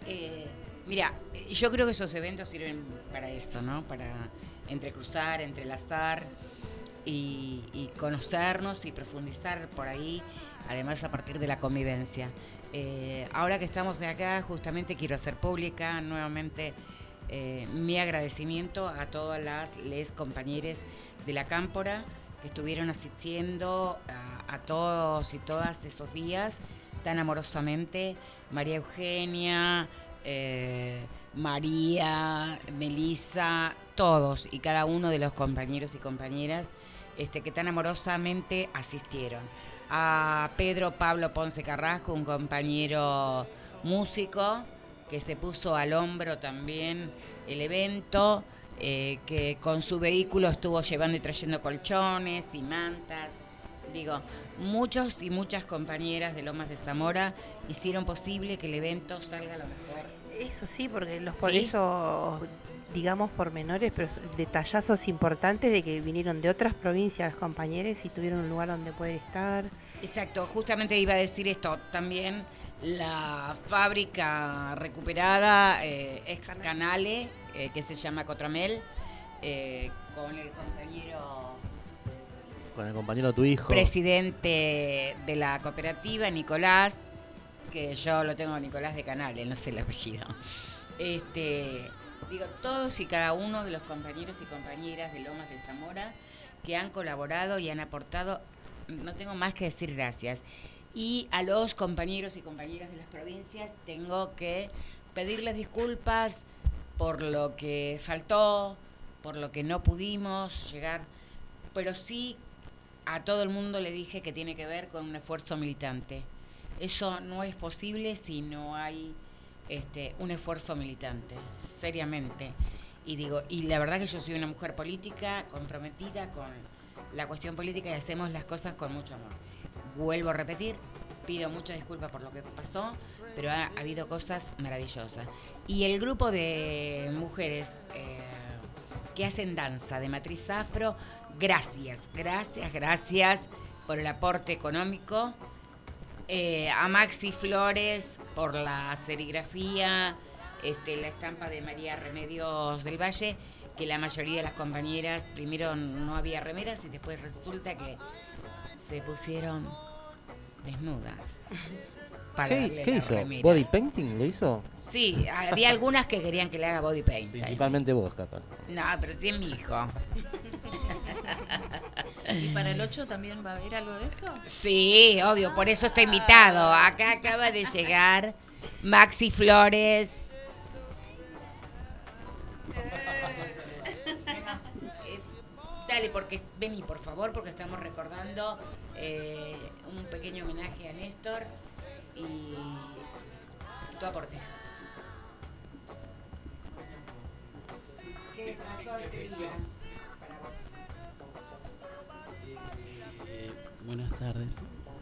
Eh, Mira, yo creo que esos eventos sirven para eso, ¿no? Para entrecruzar, entrelazar y, y conocernos y profundizar por ahí, además a partir de la convivencia. Eh, ahora que estamos acá, justamente quiero hacer pública nuevamente eh, mi agradecimiento a todas las les compañeras de la Cámpora que estuvieron asistiendo a, todos y todas esos días tan amorosamente. María Eugenia, eh, María, Melissa, todos y cada uno de los compañeros y compañeras este, que tan amorosamente asistieron. A Pedro Pablo Ponce Carrasco, un compañero músico que se puso al hombro también el evento, eh, que con su vehículo estuvo llevando y trayendo colchones y mantas. Digo, muchos y muchas compañeras de Lomas de Zamora hicieron posible que el evento salga a lo mejor. Eso sí, porque los por ¿Sí? eso, digamos pormenores, pero detallazos importantes de que vinieron de otras provincias los compañeros y tuvieron un lugar donde poder estar. Exacto, justamente iba a decir esto también. La fábrica recuperada, eh, ex Canale, eh, que se llama Cotramel, eh, con el compañero Con el compañero de tu hijo. presidente de la cooperativa, Nicolás, que yo lo tengo Nicolás de Canale, no sé el apellido. Este, digo, todos y cada uno de los compañeros y compañeras de Lomas de Zamora que han colaborado y han aportado, no tengo más que decir gracias. Y a los compañeros y compañeras de las provincias tengo que pedirles disculpas por lo que faltó, por lo que no pudimos llegar, pero sí a todo el mundo le dije que tiene que ver con un esfuerzo militante. Eso no es posible si no hay este, un esfuerzo militante, seriamente. Y digo, y la verdad que yo soy una mujer política, comprometida con la cuestión política y hacemos las cosas con mucho amor. Vuelvo a repetir, pido muchas disculpas por lo que pasó, pero ha, ha habido cosas maravillosas. Y el grupo de mujeres eh, que hacen danza de matriz afro, gracias, gracias, gracias por el aporte económico. Eh, a Maxi Flores por la serigrafía, este, la estampa de María Remedios del Valle, que la mayoría de las compañeras primero no había remeras y después resulta que se pusieron desnudas. para ¿Qué, darle qué la hizo? remera. ¿Body painting le hizo? Sí, había algunas que querían que le haga body paint. Principalmente vos, capaz. No, pero sí es mi hijo. ¿Y para el 8 también va a haber algo de eso? Sí, obvio, por eso está invitado. Acá acaba de llegar Maxi Flores. Dale, porque vení, por favor, porque estamos recordando eh, un pequeño homenaje a Néstor y tu aporte. ¿Qué pasó ese día para vos? Eh, buenas tardes.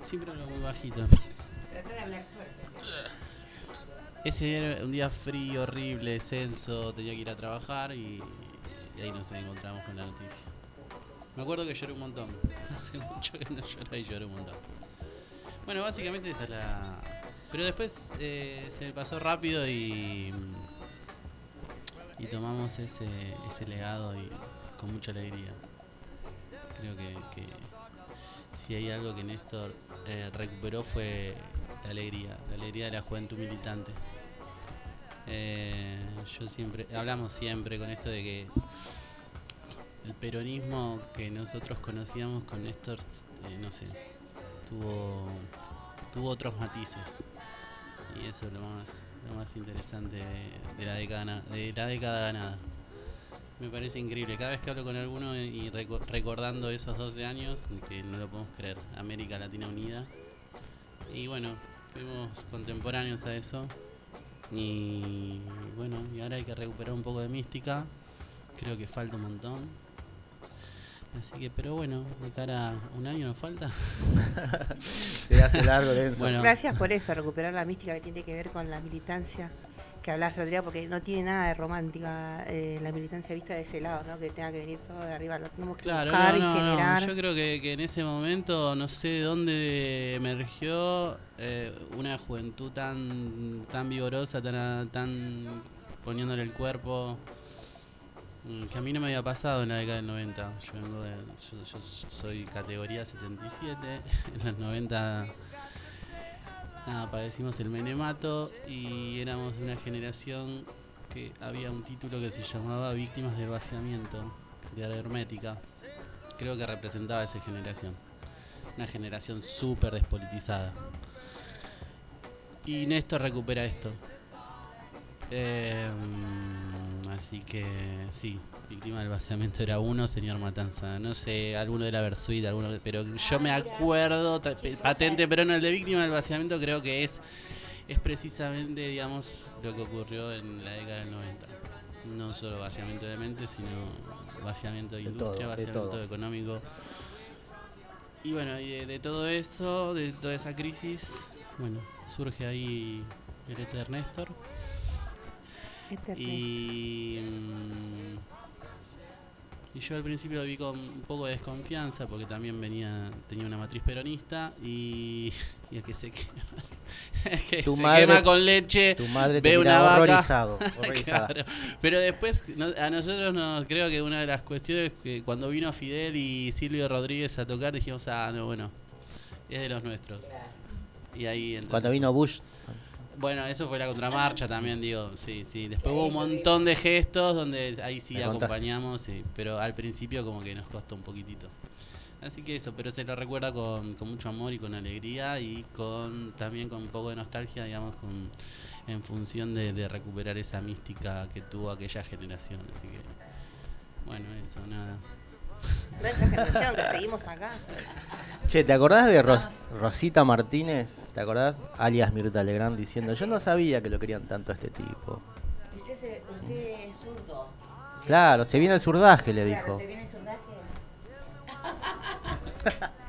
Siempre hablo muy bajito. Trata de hablar fuerte. Ese día era un día frío, horrible, censo, tenía que ir a trabajar y, y ahí nos encontramos con la noticia. Me acuerdo que lloré un montón. Hace mucho que no lloré y lloré un montón. Bueno, básicamente esa es la... Pero después eh, se me pasó rápido y... Y tomamos ese, ese legado y con mucha alegría. Creo que, si hay algo que Néstor eh, recuperó fue la alegría, la alegría de la juventud militante. Eh, yo siempre, hablamos siempre con esto de que el peronismo que nosotros conocíamos con Néstor, eh, no sé, tuvo, tuvo otros matices. Y eso es lo más, lo más interesante de, de la década, de la década ganada. Me parece increíble. Cada vez que hablo con alguno y reco- recordando esos 12 años, que no lo podemos creer, América Latina Unida. Y bueno, fuimos contemporáneos a eso. Y bueno, y ahora hay que recuperar un poco de mística. Creo que falta un montón. Así que, pero bueno, de cara a un año nos falta. Se hace largo, denso. Bueno, Gracias por eso, recuperar la mística que tiene que ver con la militancia que hablabas el otro día, porque no tiene nada de romántica eh, la militancia vista de ese lado, ¿no? Que tenga que venir todo de arriba, lo tenemos que Claro, buscar no, y no, no. generar. Yo creo que, que en ese momento, no sé de dónde emergió eh, una juventud tan tan vigorosa, tan, tan poniéndole el cuerpo, que a mí no me había pasado en la década del 90. Yo vengo de, yo, yo soy categoría 77, en los 90 nada, padecimos el menemato y éramos de una generación que había un título que se llamaba Víctimas del Vaciamiento, de área hermética. Creo que representaba a esa generación. Una generación súper despolitizada. Y Néstor recupera esto. Em, así que sí, víctima del vaciamiento era uno, señor Matanza. No sé, alguno de la Versuit, alguno, pero yo me acuerdo, ta- pe- patente, pero no, el de víctima del vaciamiento creo que es, es precisamente, digamos, lo que ocurrió en la década del 90. No solo vaciamiento de mente, sino vaciamiento de De industria, todo, vaciamiento económico. Y bueno, y de, de todo eso, de toda esa crisis, bueno, surge ahí el Éter Néstor. Y, mm, y yo al principio lo vi con un poco de desconfianza porque también venía tenía una matriz peronista y, y es que se quema, que Tu se madre- quema con leche, Tu madre te ve una vaca. horrorizado, horrorizada. Claro. Pero después a nosotros nos creo que una de las cuestiones que cuando vino Fidel y Silvio Rodríguez a tocar dijimos, ah, no, bueno, es de los nuestros. Y ahí entonces- Cuando vino Bush, bueno, eso fue la contramarcha también, digo, sí, sí. Después hubo un montón de gestos donde ahí sí Me acompañamos, sí, pero al principio como que nos costó un poquitito. Así que eso, pero se lo recuerda con, con mucho amor y con alegría y con también con un poco de nostalgia, digamos, con, en función de, de recuperar esa mística que tuvo aquella generación. Así que, bueno, eso, nada. Nuestra generación, que seguimos acá. Che, ¿te acordás de Ros- Rosita Martínez? ¿Te acordás? Alias Mirta Legrand diciendo, yo no sabía que lo querían tanto a este tipo. Usted, se- usted es zurdo. Claro, se viene el surdaje, le Claro, dijo. se viene el zurdaje.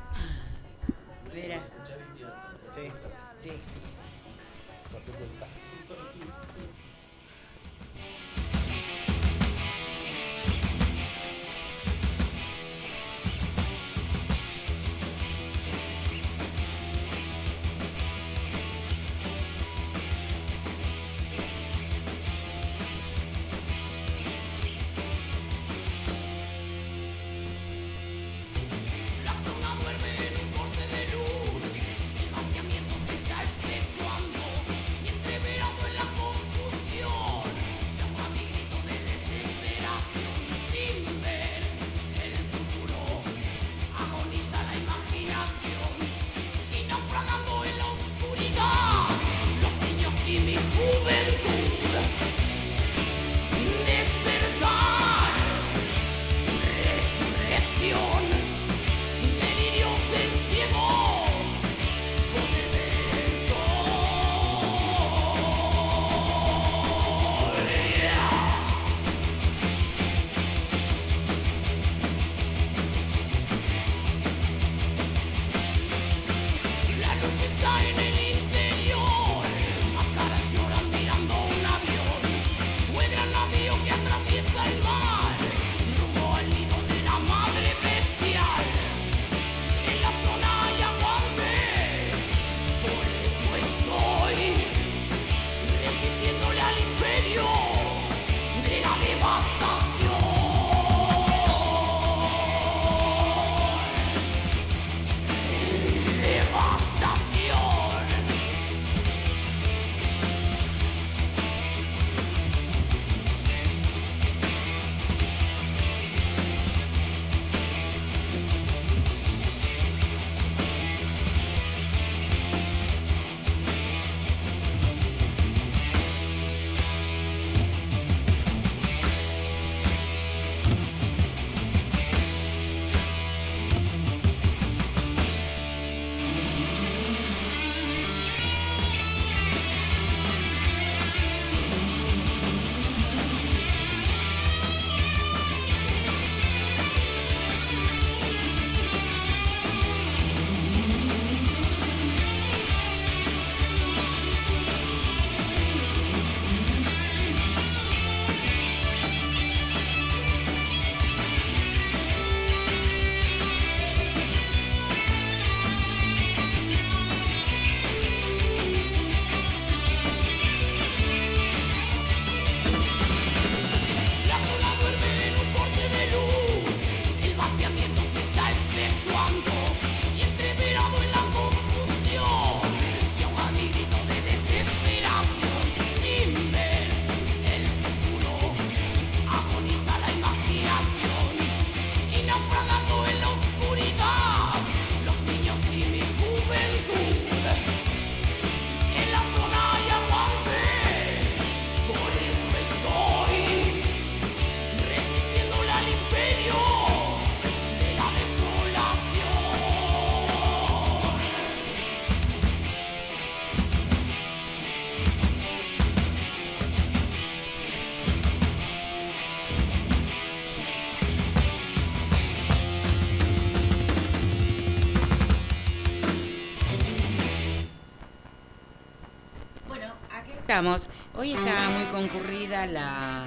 Estamos. Hoy está muy concurrida la,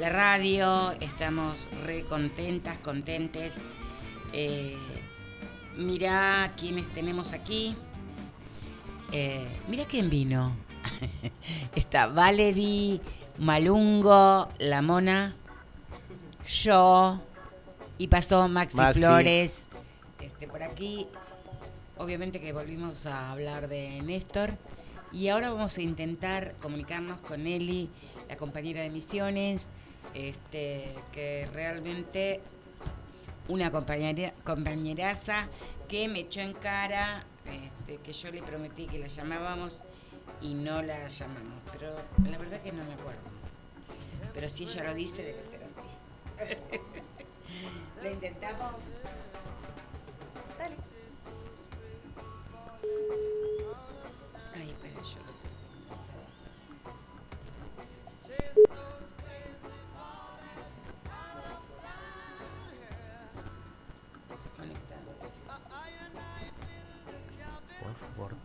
la radio. Estamos re contentas, contentes. Eh, mirá quiénes tenemos aquí. Eh, mira quién vino. está Valerie, Malungo, La Mona, yo y pasó Maxi, Maxi. Flores. Este, por aquí, obviamente que volvimos a hablar de Néstor. Y ahora vamos a intentar comunicarnos con Eli, la compañera de misiones, este, que realmente una compañera, compañeraza que me echó en cara, este, que yo le prometí que la llamábamos y no la llamamos. Pero la verdad que no me acuerdo. Pero si ella lo dice, debe ser así. ¿La intentamos?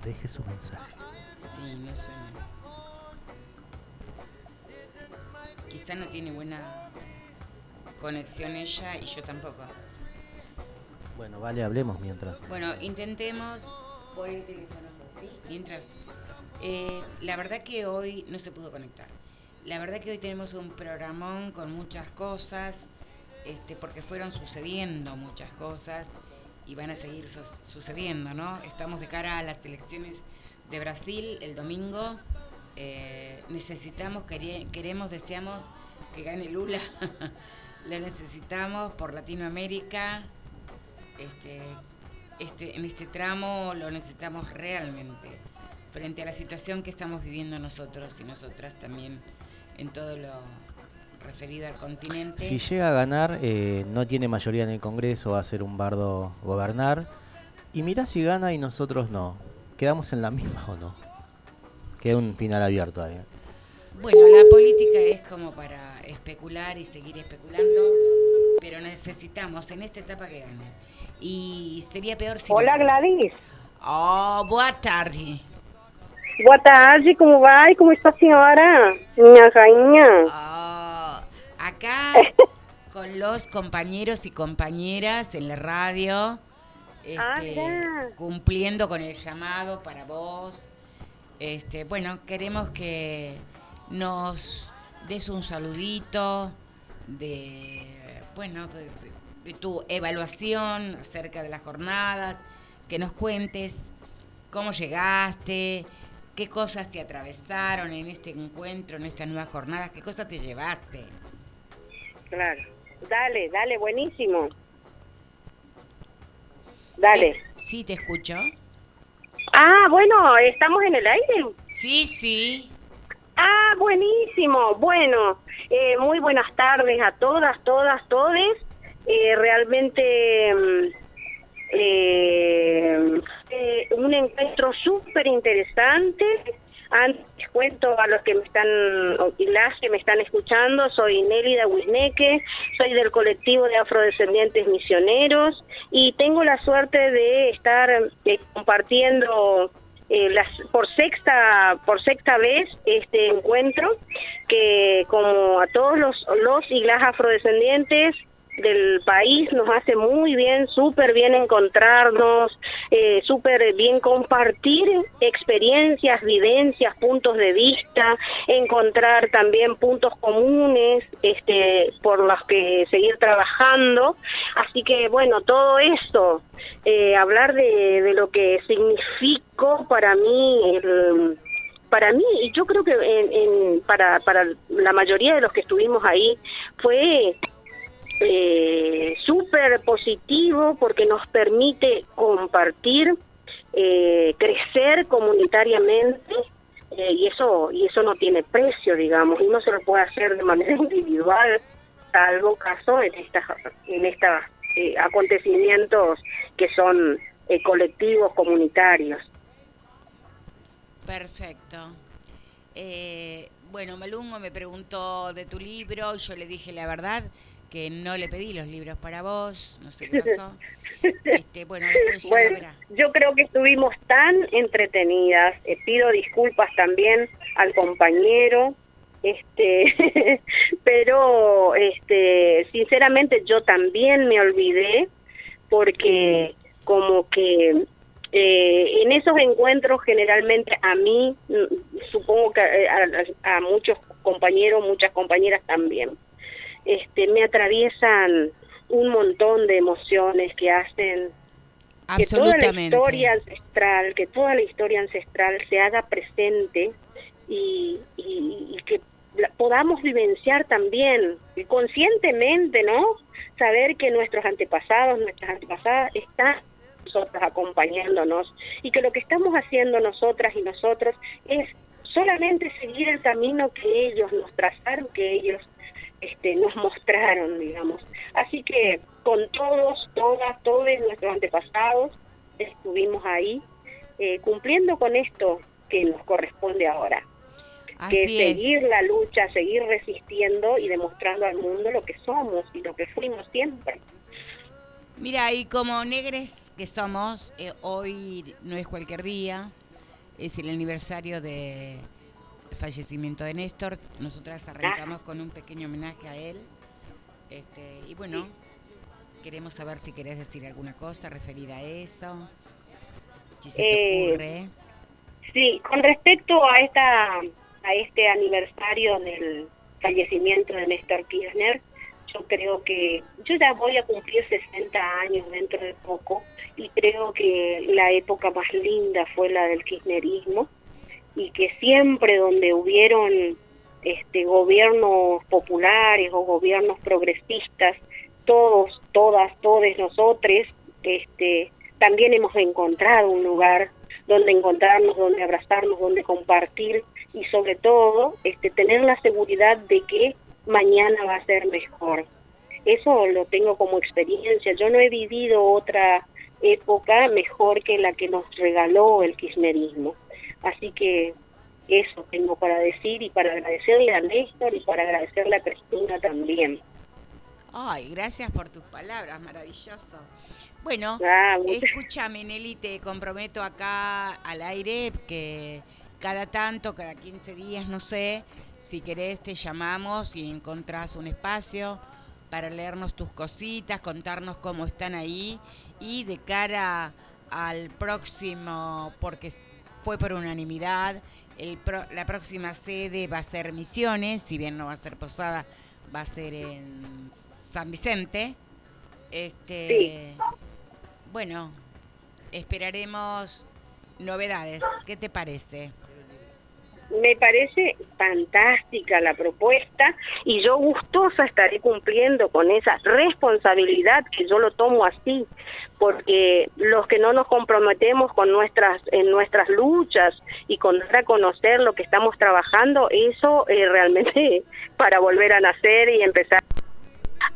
Deje su mensaje. Sí, no suena. Quizá no tiene buena conexión ella y yo tampoco. Bueno, vale, hablemos mientras. Bueno, intentemos por el teléfono, ¿sí? Mientras. eh, la verdad que hoy no se pudo conectar. La verdad que hoy tenemos un programón con muchas cosas, este, porque fueron sucediendo muchas cosas y van a seguir sucediendo, ¿no? Estamos de cara a las elecciones de Brasil el domingo. Eh, necesitamos, quere- queremos, deseamos que gane Lula. Lo necesitamos por Latinoamérica. Este, este, en este tramo lo necesitamos realmente, frente a la situación que estamos viviendo nosotros y nosotras también en todo lo referido al continente. Si llega a ganar, eh, no tiene mayoría en el Congreso, va a ser un bardo gobernar. Y mirá si gana y nosotros no. ¿Quedamos en la misma o no? Queda un final abierto ahí. ¿eh? Bueno, la política es como para especular y seguir especulando, pero necesitamos en esta etapa que gane. Y sería peor si... No- Gladys. Oh, boa tarde. Boa tarde, como vai? Como está a senhora? Minha rainha. Oh, acá con los compañeros y compañeras en la radio, Ah, este, cumpliendo con el llamado para vos. Este, bueno, queremos que nos des un saludito de, bueno, de, de- de tu evaluación acerca de las jornadas, que nos cuentes cómo llegaste, qué cosas te atravesaron en este encuentro, en estas nuevas jornadas, qué cosas te llevaste. Claro. Dale, dale, buenísimo. Dale. Eh, Sí, te escucho. Ah, bueno, estamos en el aire. Sí, sí. Ah, buenísimo. Bueno, eh, muy buenas tardes a todas, todas, todes. Eh, realmente mm, eh, eh, un encuentro súper interesante. Antes les cuento a los que me están, y las que me están escuchando, soy Nélida Wisneque, soy del colectivo de afrodescendientes misioneros y tengo la suerte de estar eh, compartiendo eh, las, por sexta por sexta vez este encuentro que como a todos los, los y las afrodescendientes del país nos hace muy bien, súper bien encontrarnos, eh, súper bien compartir experiencias, vivencias, puntos de vista, encontrar también puntos comunes este, por los que seguir trabajando. Así que bueno, todo esto, eh, hablar de, de lo que significó para mí el para mí, y yo creo que en, para, para la mayoría de los que estuvimos ahí, fue eh, súper positivo porque nos permite compartir, eh, crecer comunitariamente eh, y eso y eso no tiene precio, digamos, y no se lo puede hacer de manera individual, salvo caso en estas en estos acontecimientos que son eh, colectivos comunitarios. Perfecto. Eh, bueno, Malungo me preguntó de tu libro yo le dije la verdad que no le pedí los libros para vos, no sé qué pasó. Este, bueno, después ya Bueno, verá. yo creo que estuvimos tan entretenidas. Eh, pido disculpas también al compañero, este, pero este, sinceramente yo también me olvidé porque como que eh, en esos encuentros generalmente a mí, mm, supongo que eh, a, a muchos compañeros, muchas compañeras también, este, me atraviesan un montón de emociones que hacen que toda la historia ancestral, que toda la historia ancestral se haga presente y, y- y que la- podamos vivenciar también conscientemente, ¿no? Saber que nuestros antepasados, nuestras antepasadas están nosotros acompañándonos y que lo que estamos haciendo nosotras y nosotros es solamente seguir el camino que ellos nos trazaron, que ellos este, nos mostraron, digamos. Así que con todos, todas, todos nuestros antepasados estuvimos ahí eh, cumpliendo con esto que nos corresponde ahora. que Así seguir es. la lucha, seguir resistiendo y demostrando al mundo lo que somos y lo que fuimos siempre. Mira, y como negres que somos, eh, hoy no es cualquier día, es el aniversario de fallecimiento de Néstor. Nosotras arrancamos con un pequeño homenaje a él. Este, y bueno, queremos saber si querés decir alguna cosa referida a eso. ¿Qué se te Eh, ocurre? Sí, con respecto a esta a este aniversario del fallecimiento de Néstor Kirchner, yo creo que yo ya voy a cumplir 60 años dentro de poco y creo que la época más linda fue la del kirchnerismo y que siempre donde hubieron este gobiernos populares o gobiernos progresistas, todos, todas, todos nosotros, este también hemos encontrado un lugar donde encontrarnos, donde abrazarnos, donde compartir y sobre todo este tener la seguridad de que mañana va a ser mejor. Eso lo tengo como experiencia. Yo no he vivido otra época mejor que la que nos regaló el kirchnerismo. Así que eso tengo para decir y para agradecerle a Néstor y para agradecerle a Cristina también. Ay, gracias por tus palabras, maravilloso. Bueno, Ah, escúchame, Nelly, te comprometo acá al aire que cada tanto, cada 15 días, no sé, si querés te llamamos y encontrás un espacio para leernos tus cositas, contarnos cómo están ahí y de cara al próximo, porque fue por unanimidad, el pro- la próxima sede va a ser Misiones, si bien no va a ser Posada, va a ser en San Vicente. Este, bueno, esperaremos novedades. ¿Qué te parece? Me parece fantástica la propuesta y yo gustosa estaré cumpliendo con esa responsabilidad que yo lo tomo así, porque los que no nos comprometemos con nuestras en nuestras luchas y con reconocer lo que estamos trabajando, eso eh, realmente para volver a nacer y empezar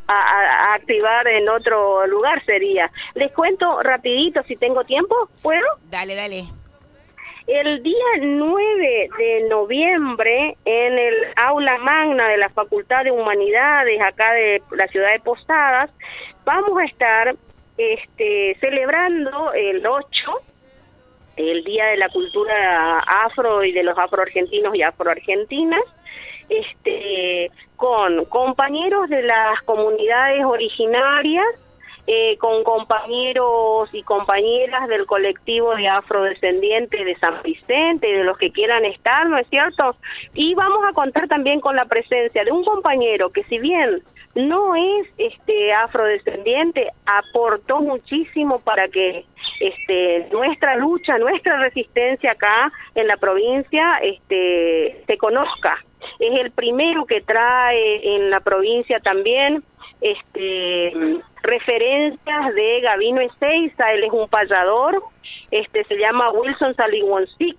a, a- a activar en otro lugar sería. Les cuento rapidito si tengo tiempo, ¿puedo? Dale, dale. El día 9 de noviembre, en el aula magna de la Facultad de Humanidades, acá de la ciudad de Posadas, vamos a estar este, celebrando el 8, el Día de la Cultura Afro y de los afroargentinos y afroargentinas, este, con compañeros de las comunidades originarias, eh, con compañeros y compañeras del colectivo de afrodescendientes de San Vicente de los que quieran estar, ¿no es cierto? Y vamos a contar también con la presencia de un compañero que si bien no es este afrodescendiente, aportó muchísimo para que este nuestra lucha, nuestra resistencia acá en la provincia este se conozca. Es el primero que trae en la provincia también este referencias de Gavino Ezeiza, él es un payador, este se llama Wilson Saliwonsic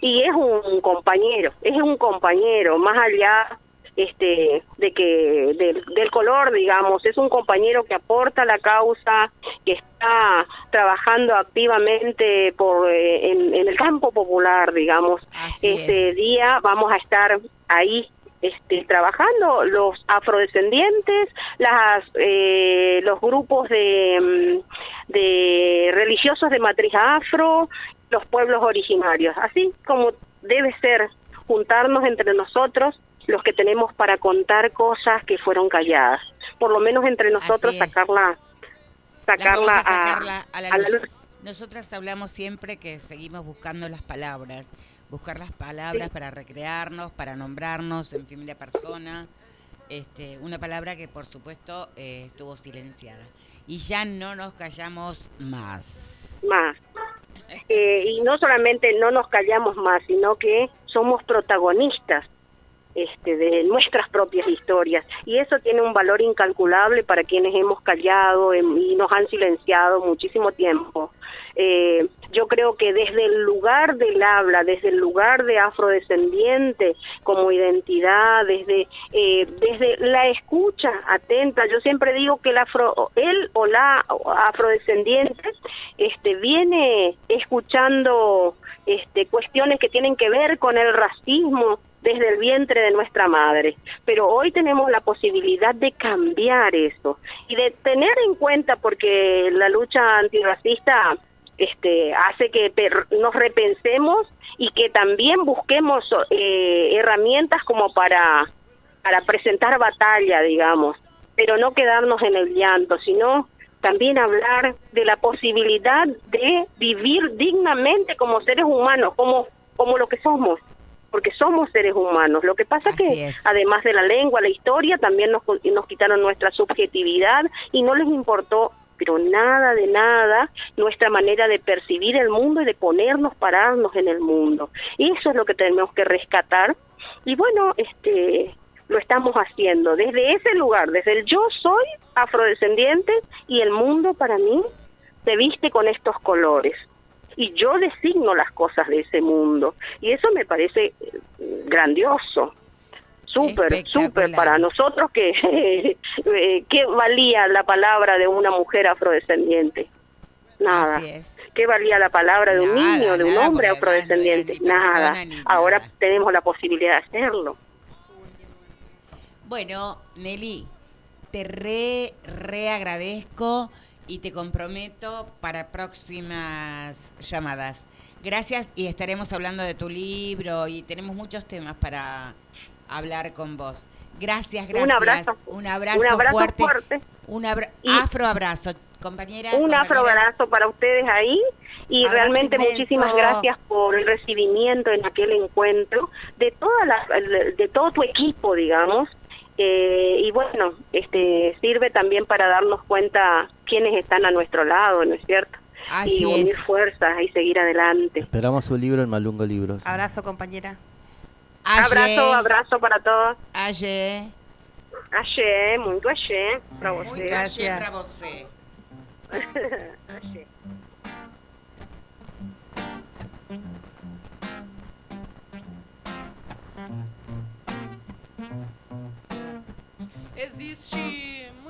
y es un compañero, es un compañero más allá este de que del, del color digamos es un compañero que aporta la causa que está trabajando activamente por eh, en, en el campo popular digamos Así este es. día vamos a estar ahí este, trabajando los afrodescendientes, las, eh, los grupos de, mm, de religiosos de matriz afro, los pueblos originarios, así como debe ser juntarnos entre nosotros los que tenemos para contar cosas que fueron calladas. Por lo menos entre nosotros sacarla, sacarla, a a, sacarla a la a la luz. luz. Nosotras hablamos siempre que seguimos buscando las palabras, buscar las palabras Sí. para recrearnos, para nombrarnos en primera persona. Este, una palabra que por supuesto eh, estuvo silenciada. Y ya no nos callamos más. más. Eh, y no solamente no nos callamos más, sino que somos protagonistas este, de nuestras propias historias. Y eso tiene un valor incalculable para quienes hemos callado em, y nos han silenciado muchísimo tiempo. Eh, yo creo que desde el lugar del habla, desde el lugar de afrodescendiente como identidad, desde eh, desde la escucha atenta, yo siempre digo que el afro, él o la afrodescendiente este viene escuchando este cuestiones que tienen que ver con el racismo desde el vientre de nuestra madre. Pero hoy tenemos la posibilidad de cambiar eso y de tener en cuenta, porque la lucha antirracista este, hace que nos repensemos y que también busquemos eh, herramientas como para, para presentar batalla, digamos, pero no quedarnos en el llanto, sino también hablar de la posibilidad de vivir dignamente como seres humanos, como, como lo que somos porque somos seres humanos. Lo que pasa Así que, es. además de la lengua, la historia, también nos, nos quitaron nuestra subjetividad y no les importó, pero nada de nada, nuestra manera de percibir el mundo y de ponernos, pararnos en el mundo. Eso es lo que tenemos que rescatar. Y bueno, este lo estamos haciendo desde ese lugar, desde el yo soy afrodescendiente y el mundo para mí se viste con estos colores y yo designo las cosas de ese mundo y eso me parece eh, grandioso súper súper para nosotros que eh, qué valía la palabra de una mujer afrodescendiente. Nada. Qué valía la palabra de un niño de un hombre afrodescendiente. ni nada. Persona ahora nada. tenemos la posibilidad de hacerlo. Bueno, Nelly, te re, re agradezco y te comprometo para próximas llamadas. Gracias y estaremos hablando de tu libro y tenemos muchos temas para hablar con vos. Gracias, gracias. Un abrazo. Un abrazo, Un abrazo fuerte. fuerte. Un abra- Y- afroabrazo, compañeras. un compañeras. afroabrazo para ustedes ahí y Abrazo realmente inmenso. muchísimas gracias por el recibimiento en aquel encuentro de toda la, de todo tu equipo digamos Eh, y bueno este sirve también para darnos cuenta quiénes están a nuestro lado no es cierto Así y unir es. fuerzas y seguir adelante Esperamos su libro en Malungo Libros. Abrazo, compañera. Aye, abrazo abrazo para todos aye. Axé, muito axé para Muito você aye Gracias. para você. Axé. Existe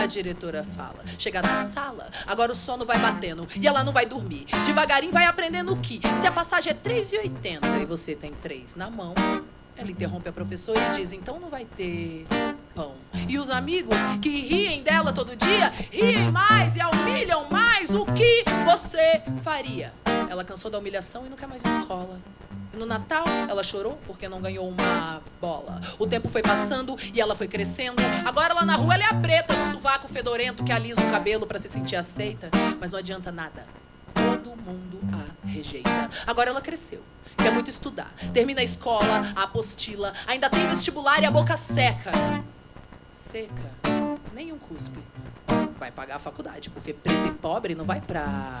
A diretora fala. Chega na sala, agora o sono vai batendo e ela não vai dormir. Devagarinho vai aprendendo que se a passagem é 3,80 e você tem 3 na mão, ela interrompe a professora e diz: então não vai ter pão. E os amigos que riem dela todo dia, riem mais e a humilham mais. O que você faria? Ela cansou da humilhação e não quer mais escola. No Natal, ela chorou porque não ganhou uma bola. O tempo foi passando e ela foi crescendo. Agora lá na rua ela é a preta no sovaco fedorento que alisa o cabelo pra se sentir aceita. Mas não adianta nada. Todo mundo a rejeita. Agora ela cresceu. Quer muito estudar. Termina a escola, a apostila. Ainda tem vestibular e a boca seca. Seca. nenhum cuspe. Vai pagar a faculdade, porque preto e pobre não vai pra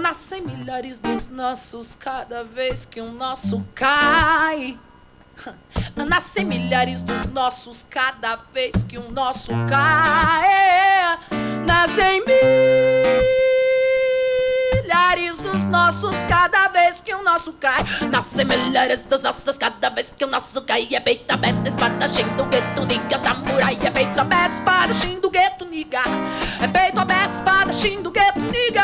Nascem milhares dos nossos cada vez que um nosso cai. Nascem milhares dos nossos cada vez que um nosso cai. Nascem dos nossos cada vez que o nosso cai. Nascem milhares dos nossos cada vez que o nosso cai. É peito aberto, espadachim do gueto, niga, samurai. É peito aberto, espadachim do gueto, niga. É peito aberto, espadachim do gueto, niga.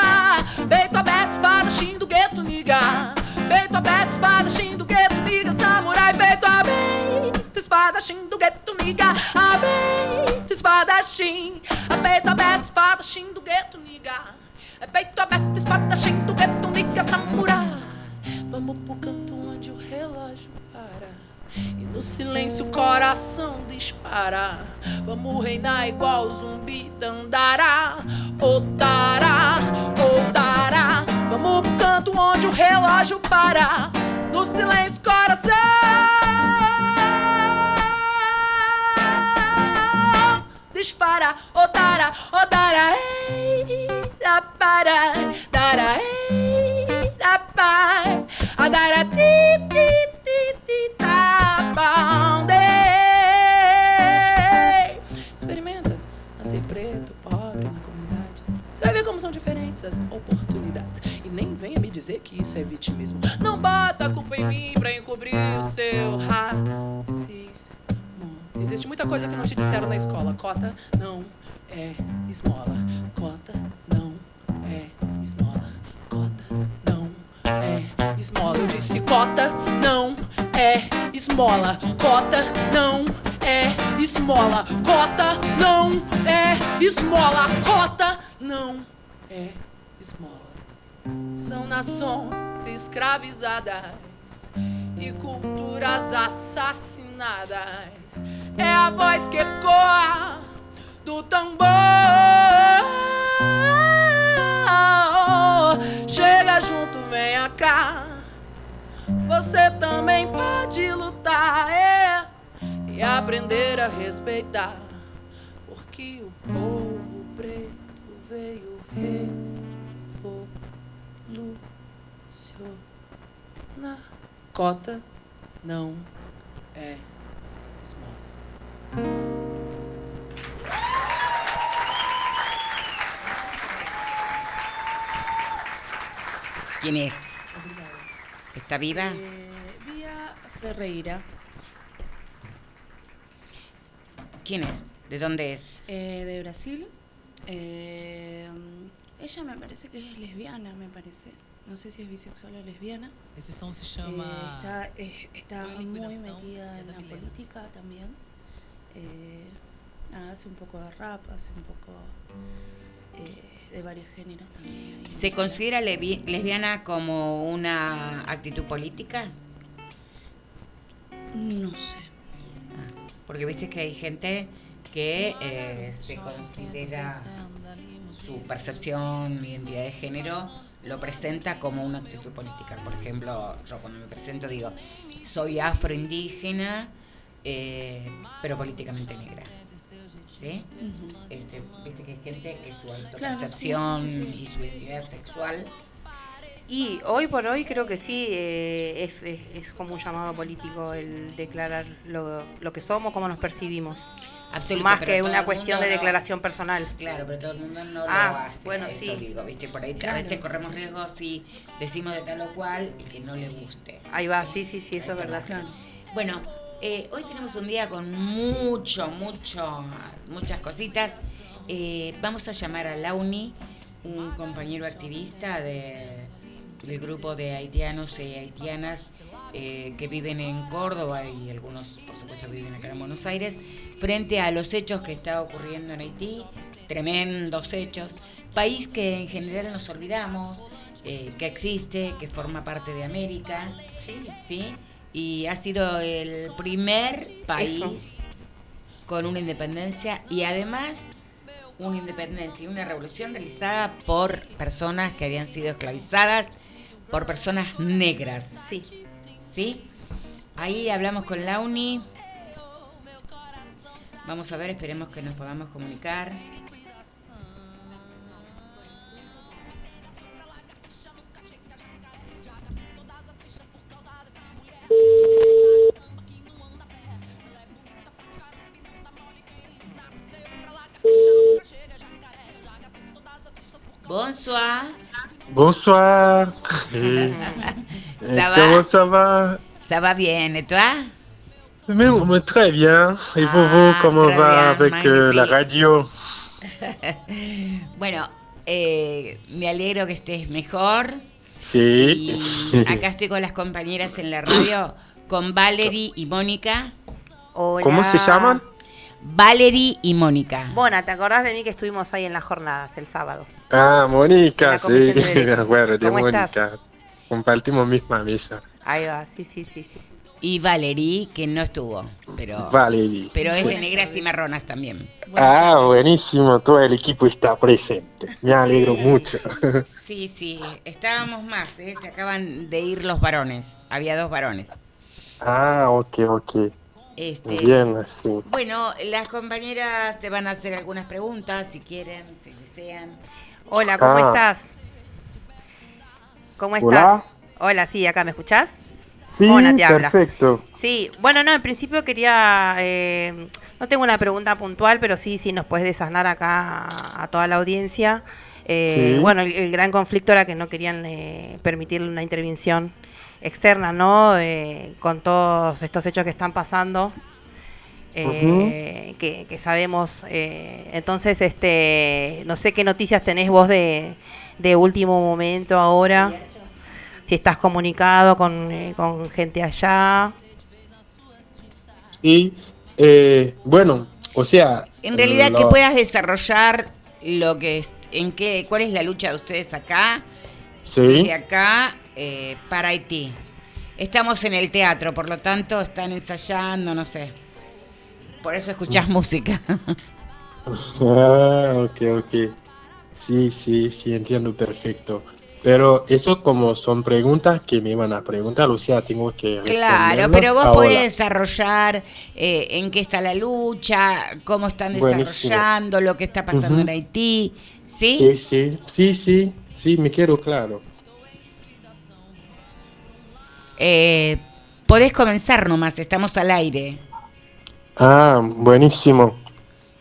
Peito aberto, espadachim do gueto, niga. Peito aberto, espadachim do gueto, niga, samurai. Peito aberto, espadachim do gueto, niga. Aberto, espadachim. É peito aberto, espadachim do gueto, niga. Peito aberto, espadachim do gueto, niga, samurai. Vamos pro canto onde o relógio para. E no silêncio o coração dispara. Vamos reinar igual zumbi dandará. Odará, odará. Vamos pro canto onde o relógio para. No silêncio o coração dispara. Odará, odará. Ei, da para, da ra, eh, da pa, a da ra ti ti. Escravizadas e culturas assassinadas. É a voz que ecoa do tambor. Chega junto, venha cá. Você também pode lutar é, e aprender a respeitar. Porque o povo preto veio revolucionar. Cota não é esmola. ¿Quién es? ¿Está viva? Eh, Vía Ferreira, ¿Quién es? ¿De dónde es? eh, de Brasil. Eh, ella me parece que es lesbiana, me parece. No sé si es bisexual o lesbiana. Esse som se Eh, está eh, está Toda muy metida en la Milena. política también. Eh, nada, hace un poco de rap, hace un poco eh, de varios géneros también. ¿Se considera lesbiana como una actitud política? No sé. Porque viste que hay gente que eh, se considera su percepción, identidad de género, lo presenta como una actitud política. Por ejemplo, yo cuando me presento digo, soy afroindígena, eh, pero políticamente negra. ¿Sí? Este, Viste que hay gente que su Claro, autopercepción sí, sí, sí. y su identidad sexual Y hoy por hoy creo que sí, eh, es, es, es como un llamado político el declarar lo, lo que somos, cómo nos percibimos. Absoluto, Más que una cuestión de no- declaración personal. Claro, pero todo el mundo no Ah, lo hace. bueno, eso sí. digo, ¿viste? Por ahí Claro. a veces corremos riesgos si decimos de tal o cual y que no le guste. Ahí va, sí, sí, sí, eso es verdad. Bueno, eh, hoy tenemos un día con mucho, mucho, muchas cositas. Eh, vamos a llamar a Launi, un compañero activista de, del grupo de haitianos y haitianas eh, que viven en Córdoba y algunos, por supuesto, viven acá en Buenos Aires, frente a los hechos que está ocurriendo en Haití, tremendos hechos, país que en general nos olvidamos, eh, que existe, que forma parte de América, ¿sí? Y ha sido el primer país con una independencia y además una independencia y una revolución realizada por personas que habían sido esclavizadas, por personas negras. Sí. ¿Sí? Ahí hablamos con Launi. Vamos a ver, esperemos que nos podamos comunicar. Bonsoir. Bonsoir. Ça va Comment ça va Ça va bien, et toi mais, mais Très bien. Et vous, Ah, vous, comment va bien, avec euh, la radio bueno, eh, me alegro que estés mejor. Sí. Y acá estoy con las compañeras en la radio, con Valerie y Mónica. ¿Cómo se llaman? Valerie y Mónica. Bona, ¿te acordás de mí que estuvimos ahí en las jornadas el sábado? Ah, Mónica, sí, me acuerdo de ¿Cómo estás? Compartimos misma mesa. Ahí va, sí, sí, sí, sí. Y Valerie, que no estuvo, pero, Valerie. pero es Sí. de negras y marronas también. Ah, buenísimo, todo el equipo está presente. Me alegro mucho. Sí, sí, estábamos más, ¿eh? se acaban de ir los varones, había dos varones. ah, ok, ok. Este, Bien, así. Bueno, las compañeras te van a hacer algunas preguntas, si quieren, si desean. Hola, ¿cómo Ah. estás? ¿Cómo estás? Hola. Hola, sí, acá me escuchás. Sí, Mona te habla. perfecto. Sí, bueno, no, en principio quería, eh, no tengo una pregunta puntual, pero sí, sí nos puedes desasnar acá a, a toda la audiencia. Eh, Sí. Bueno, el, el gran conflicto era que no querían eh, permitirle una intervención externa, ¿no? Eh, con todos estos hechos que están pasando, eh, que, que sabemos. eh, entonces, este, no sé qué noticias tenés vos de, de último momento ahora. Si estás comunicado con, eh, con gente allá. Sí, eh, bueno, o sea... En realidad, que lo- puedas desarrollar lo que, es- en qué, cuál es la lucha de ustedes acá, Sí. desde acá, eh, para Haití. Estamos en el teatro, por lo tanto, están ensayando, no sé. Por eso escuchás música. Ah, ok, ok. Sí, sí, sí, entiendo perfecto. Pero eso como son preguntas que me iban a preguntar, o sea, tengo que Claro, pero vos ahora. podés desarrollar eh, en qué está la lucha, cómo están Buenísimo. desarrollando, lo que está pasando en Haití, ¿sí? Sí, sí, sí, sí, sí, me quiero claro. Eh, podés comenzar nomás, estamos al aire. Ah, buenísimo.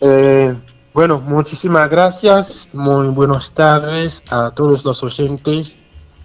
Eh, bueno, muchísimas gracias. Muy buenas tardes a todos los oyentes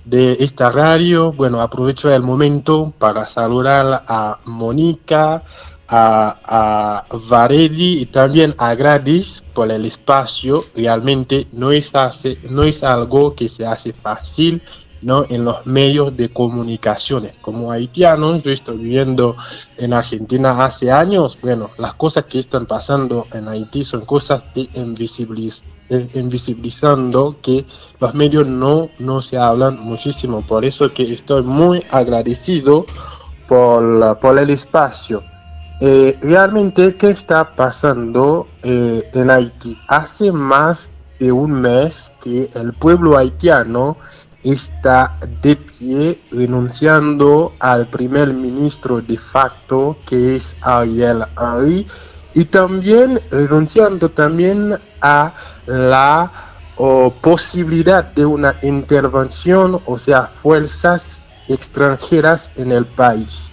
de esta radio. Bueno, aprovecho el momento para saludar a Mónica, a, a Vareli y también a Gradis por el espacio. Realmente no es, hace- no es algo que se hace fácil. ¿No? en los medios de comunicaciones. Como haitianos, yo estoy viviendo en Argentina hace años. Bueno, las cosas que están pasando en Haití son cosas que invisibiliz- eh, invisibilizando que los medios no, no se hablan muchísimo. Por eso que estoy muy agradecido por, por el espacio. eh, realmente qué está pasando eh, en Haití. Hace más de un mes que el pueblo haitiano está de pie renunciando al primer ministro de facto que es Ariel Henry y también renunciando también a la posibilidad de una intervención, o sea, fuerzas extranjeras en el país.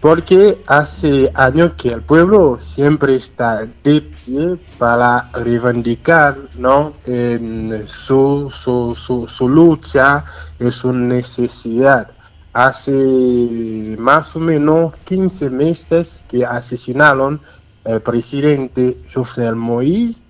Porque hace años que el pueblo siempre está de pie para reivindicar ¿no? en su, su, su, su lucha, en su necesidad. Hace más o menos 15 meses que asesinaron el presidente José Moïse,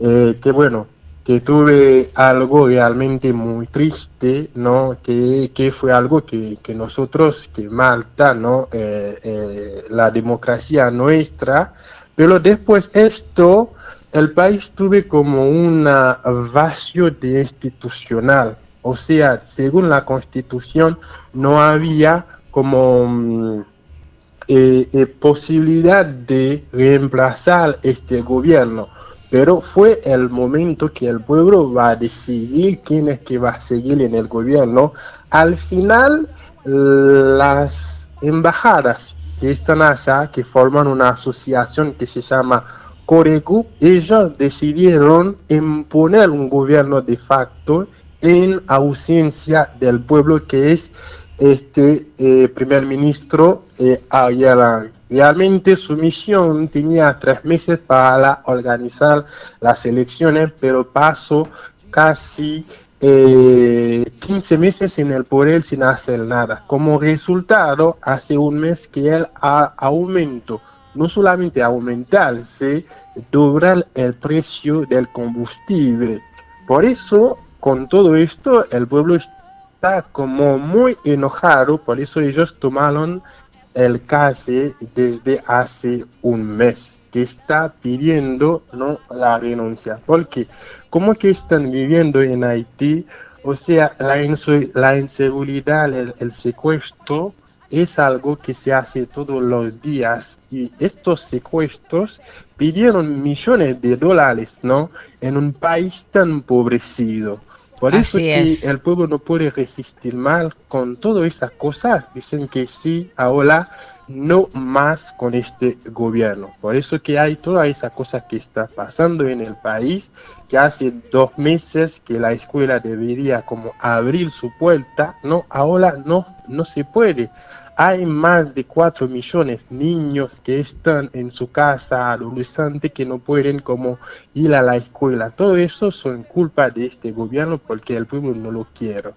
eh, que bueno, que tuve algo realmente muy triste, ¿no? Que, que fue algo que, que, nosotros, que Malta, ¿no? Eh, eh, la democracia nuestra, pero después esto, el país tuve como un vacío de institucional, o sea, según la constitución, no había como... mm, eh, posibilidad de reemplazar este gobierno. Pero fue el momento que el pueblo va a decidir quién es que va a seguir en el gobierno. Al final, las embajadas que están allá, que forman una asociación que se llama Corecu, ellos decidieron imponer un gobierno de facto en ausencia del pueblo que es este eh, primer ministro eh, Henry. Realmente su misión tenía tres meses para organizar las elecciones, pero pasó casi eh, 15 meses en el poder sin hacer nada. Como resultado, hace un mes que él ha aumentado, no solamente aumentarse, doblar el precio del combustible. Por eso, con todo esto, el pueblo está como muy enojado, por eso ellos tomaron el calle desde hace un mes que está pidiendo ¿no? la renuncia. Porque como que están viviendo en Haití, o sea, la inseguridad, el, el secuestro es algo que se hace todos los días y estos secuestros pidieron millones de dólares, ¿no? En un país tan empobrecido. Por eso Así que es. el pueblo no puede resistir mal con todas esas cosas. Dicen que sí, ahora no más con este gobierno. Por eso que hay todas esas cosas que está pasando en el país, que hace dos meses que la escuela debería como abrir su puerta, no, ahora no, no se puede. Hay más de 4 millones de niños que están en su casa, adolescentes que no pueden como ir a la escuela. Todo eso son culpa de este gobierno porque el pueblo no lo quiere.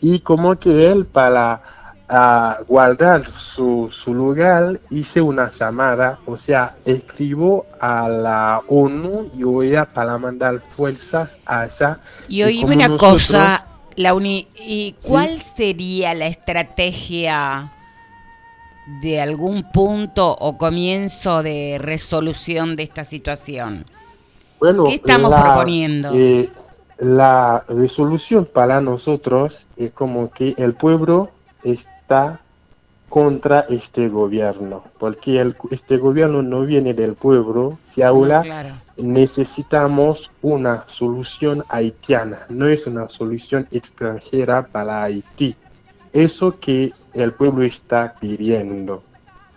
Y como que él para a guardar su, su lugar hice una llamada, o sea, escribo a la ONU y OEA para mandar fuerzas allá. Y oíme una nosotros- cosa, Launi, ¿y Sí. cuál sería la estrategia de algún punto o comienzo de resolución de esta situación? Bueno, ¿Qué estamos proponiendo? eh, la resolución para nosotros es como que el pueblo está contra este gobierno, porque el- este gobierno no viene del pueblo, si ahora claro. necesitamos una solución haitiana, no es una solución extranjera para Haití. Eso que el pueblo está pidiendo.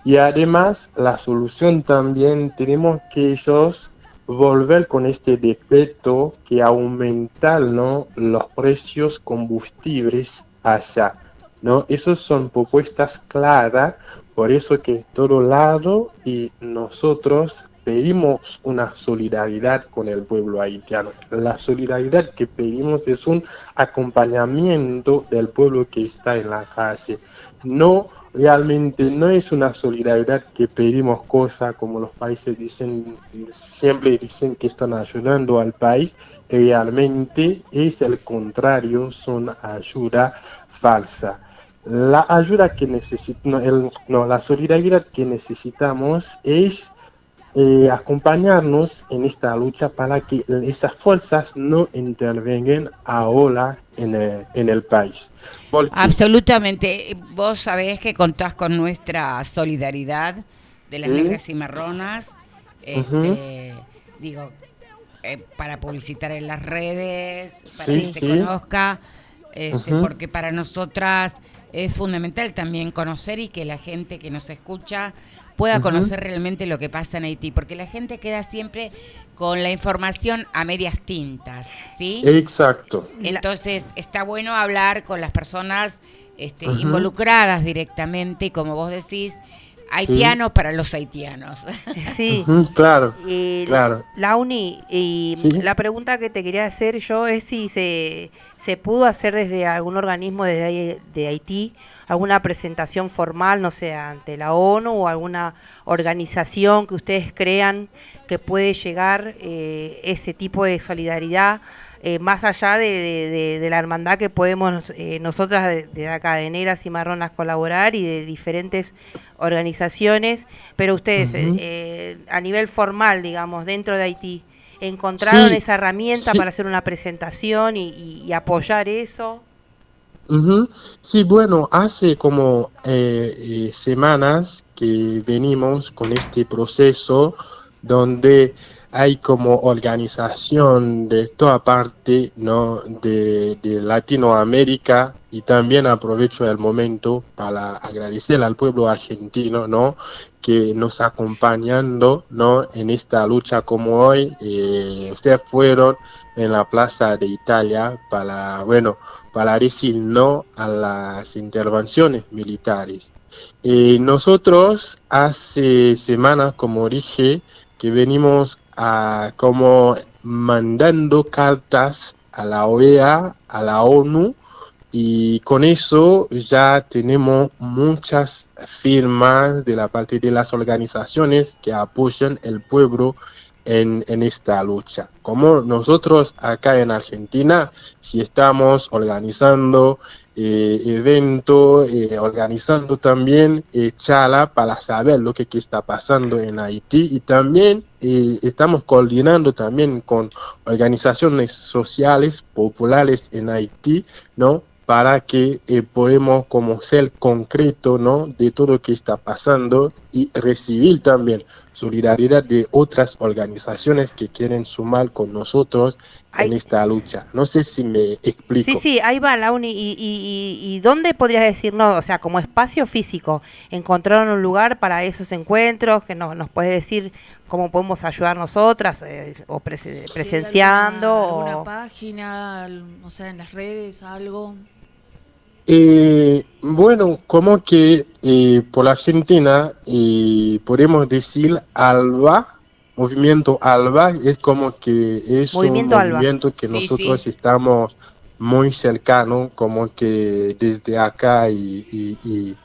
Y además, la solución también tenemos que ellos volver con este decreto que aumentar ¿no? los precios combustibles allá. ¿No? Esas son propuestas claras, por eso que todo lado y nosotros pedimos una solidaridad con el pueblo haitiano. La solidaridad que pedimos es un acompañamiento del pueblo que está en la calle. No realmente no es una solidaridad que pedimos cosas como los países dicen, siempre dicen que están ayudando al país, realmente es el contrario, son ayuda falsa. La ayuda que necesitamos, no, no, la solidaridad que necesitamos es eh, acompañarnos en esta lucha para que esas fuerzas no intervengan ahora en el, en el país. Porque- Absolutamente. Vos sabés que contás con nuestra solidaridad de las Sí. negras cimarronas, este, digo, eh, para publicitar en las redes, para Sí, que se conozca, este, porque para nosotras es fundamental también conocer y que la gente que nos escucha pueda conocer realmente lo que pasa en Haití, porque la gente queda siempre con la información a medias tintas, ¿sí? Exacto. Entonces está bueno hablar con las personas este, involucradas directamente y como vos decís, haitianos para los haitianos. Sí. Claro, Y claro. Launi, y Sí. la pregunta que te quería hacer yo es si se, se pudo hacer desde algún organismo desde ahí- de Haití alguna presentación formal, no sé, ante la ONU o alguna organización que ustedes crean que puede llegar eh, ese tipo de solidaridad. Eh, más allá de, de- de- la hermandad que podemos eh, nosotras de, acá de Negras y Marronas colaborar y de diferentes organizaciones, pero ustedes eh, a nivel formal, digamos, dentro de Haití, ¿encontraron Sí, esa herramienta sí. para hacer una presentación y, y- y apoyar eso? Sí, bueno, hace como semanas que venimos con este proceso donde hay como organización de toda parte, ¿no? de, Latinoamérica y también aprovecho el momento para agradecer al pueblo argentino, ¿no? que nos acompañando, ¿no? en esta lucha como hoy. eh, ustedes fueron en la Plaza de Italia para, bueno, para decir no a las intervenciones militares. Eh, nosotros hace semanas, como dije, que venimos a como mandando cartas a la OEA, a la ONU, y con eso ya tenemos muchas firmas de la parte de las organizaciones que apoyan el pueblo en, en esta lucha. Como nosotros acá en Argentina, si estamos organizando eh, eventos, eh, organizando también eh, charla para saber lo que, está pasando en Haití y también eh, estamos coordinando también con organizaciones sociales populares en Haití, ¿no? para que eh, podamos como ser concreto ¿no? de todo lo que está pasando y recibir también solidaridad de otras organizaciones que quieren sumar con nosotros en esta lucha. No sé si me explico. Sí, sí, ahí va, Launi. ¿Y, y, y, y dónde podrías decirnos, o sea, como espacio físico, encontraron un lugar para esos encuentros? Que nos, nos puedes decir cómo podemos ayudar nosotras, eh, o prese- presenciando. alguna, o- alguna página, o sea, en las redes, algo. Eh, bueno, como que eh, por la Argentina eh, podemos decir ALBA, movimiento ALBA, es como que es Movimiento un ALBA. movimiento que Sí, nosotros sí. estamos muy cercanos, como que desde acá y, y- y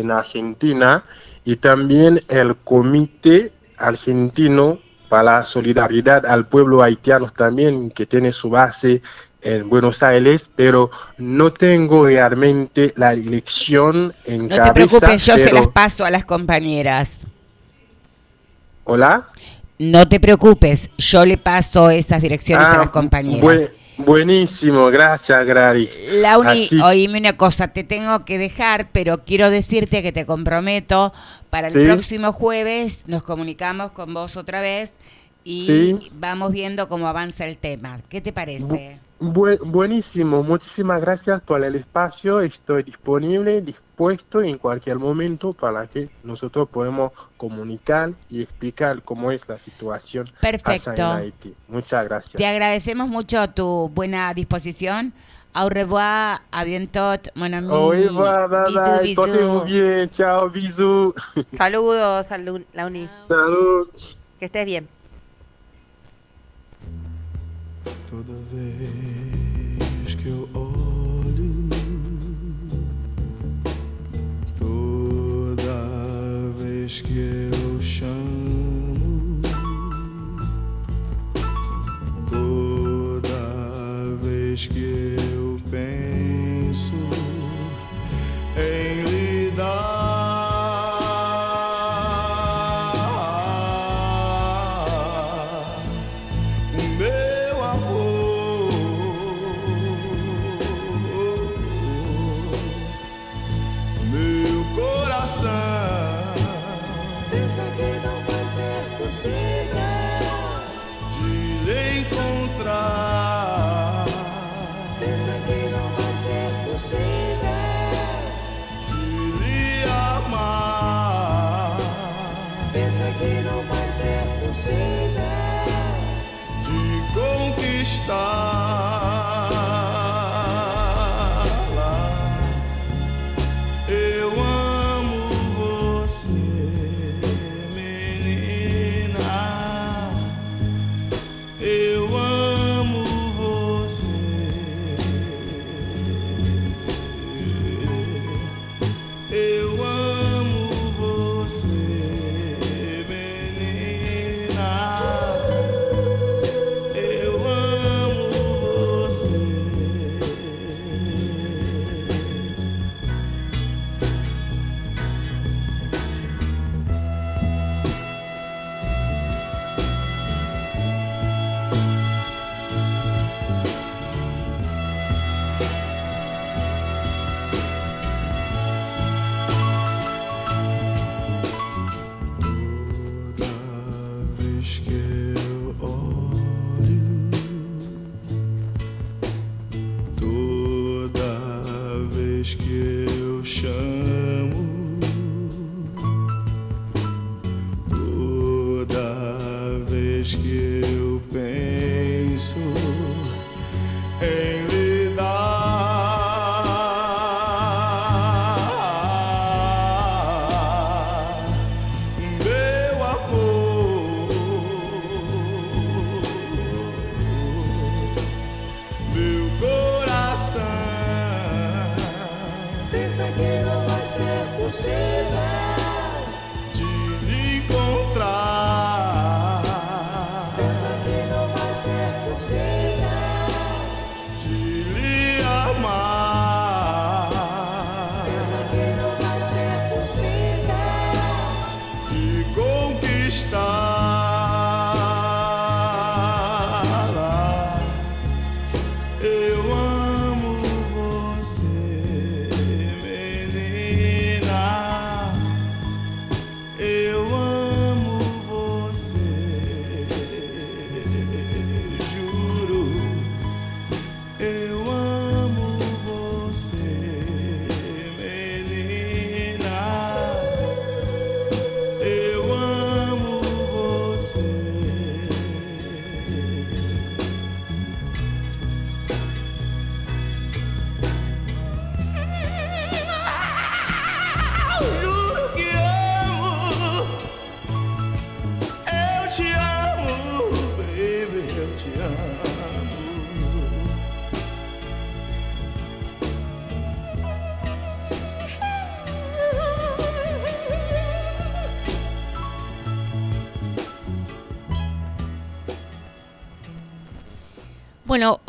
en Argentina, y también el Comité Argentino para la Solidaridad al Pueblo Haitiano también, que tiene su base en Buenos Aires, pero no tengo realmente la dirección en No te cabeza, preocupes, yo se las paso a las compañeras. Hola. No te preocupes, yo le paso esas direcciones a Ah, las compañeras. bue- buenísimo, gracias, Gladys. Launi, Así- oíme una cosa, te tengo que dejar, pero quiero decirte que te comprometo, para el Sí. próximo jueves nos comunicamos con vos otra vez y Sí. vamos viendo cómo avanza el tema. ¿Qué te parece? Bu- buenísimo, muchísimas gracias por el espacio. Estoy disponible, dispuesto en cualquier momento para que nosotros podamos comunicar y explicar cómo es la situación Perfecto. en Haití. Muchas gracias. Te agradecemos mucho tu buena disposición. Au revoir, à bientôt, mon ami. Au revoir, bye Bisous, bye, bisous. bien, chao, bisous. Saludos, a Lu- Launi. Salud. Que estés bien. Toda vez que eu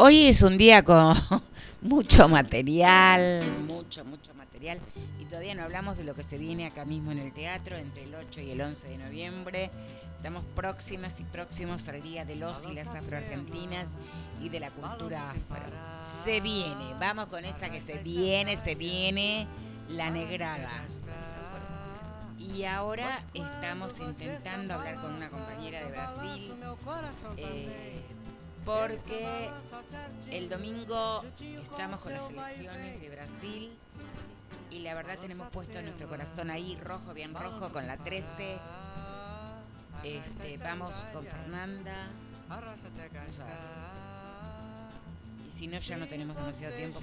hoy es un día con mucho material, mucho, mucho material. Y todavía no hablamos de lo que se viene acá mismo en el teatro entre el 8 y el 11 de noviembre. Estamos próximas y próximos al Día de los y las afroargentinas y de la cultura afro. Se viene, vamos con esa que se viene, se viene, la negrada. Y ahora estamos intentando hablar con una compañera de Brasil. eh, porque el domingo estamos con las elecciones de Brasil y la verdad tenemos puesto nuestro corazón ahí rojo, bien rojo, con la 13. Este, vamos con Fernanda. Y si no, ya no tenemos demasiado tiempo.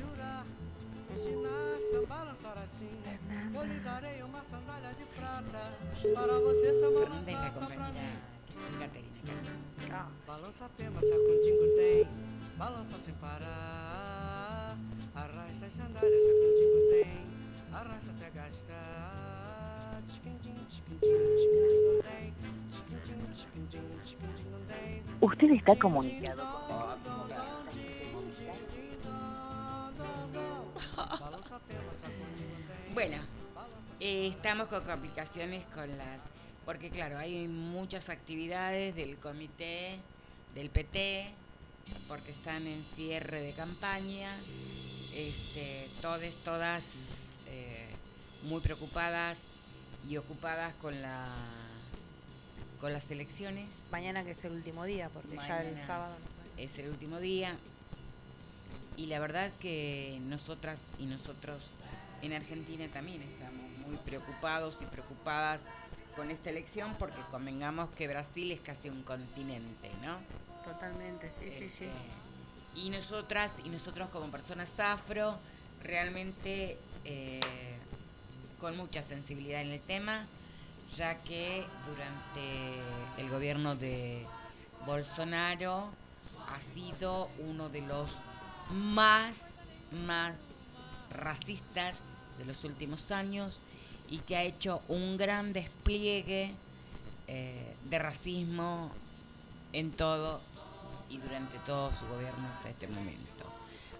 Fernanda es la compañera que es Caterina. Balança tema, sacundingo tem, balança sem parar. Arrasta as sandálias, sacundingo tem, arrasta até gastar. Tem, tem. Usted está comunicado Bueno, eh, estamos con complicaciones con las... Porque claro, hay muchas actividades del comité, del PT, porque están en cierre de campaña, este, todas, todas eh, muy preocupadas y ocupadas con la con las elecciones. Mañana que es el último día, porque ya el Mañana sábado. Es el último día. Y la verdad que nosotras y nosotros en Argentina también estamos muy preocupados y preocupadas con esta elección porque convengamos que Brasil es casi un continente, ¿no? Totalmente, sí, sí, sí. Este, Y nosotras y nosotros como personas afro, realmente eh, con mucha sensibilidad en el tema, ya que durante el gobierno de Bolsonaro ha sido uno de los más, más racistas de los últimos años y que ha hecho un gran despliegue eh, de racismo en todo y durante todo su gobierno hasta este momento.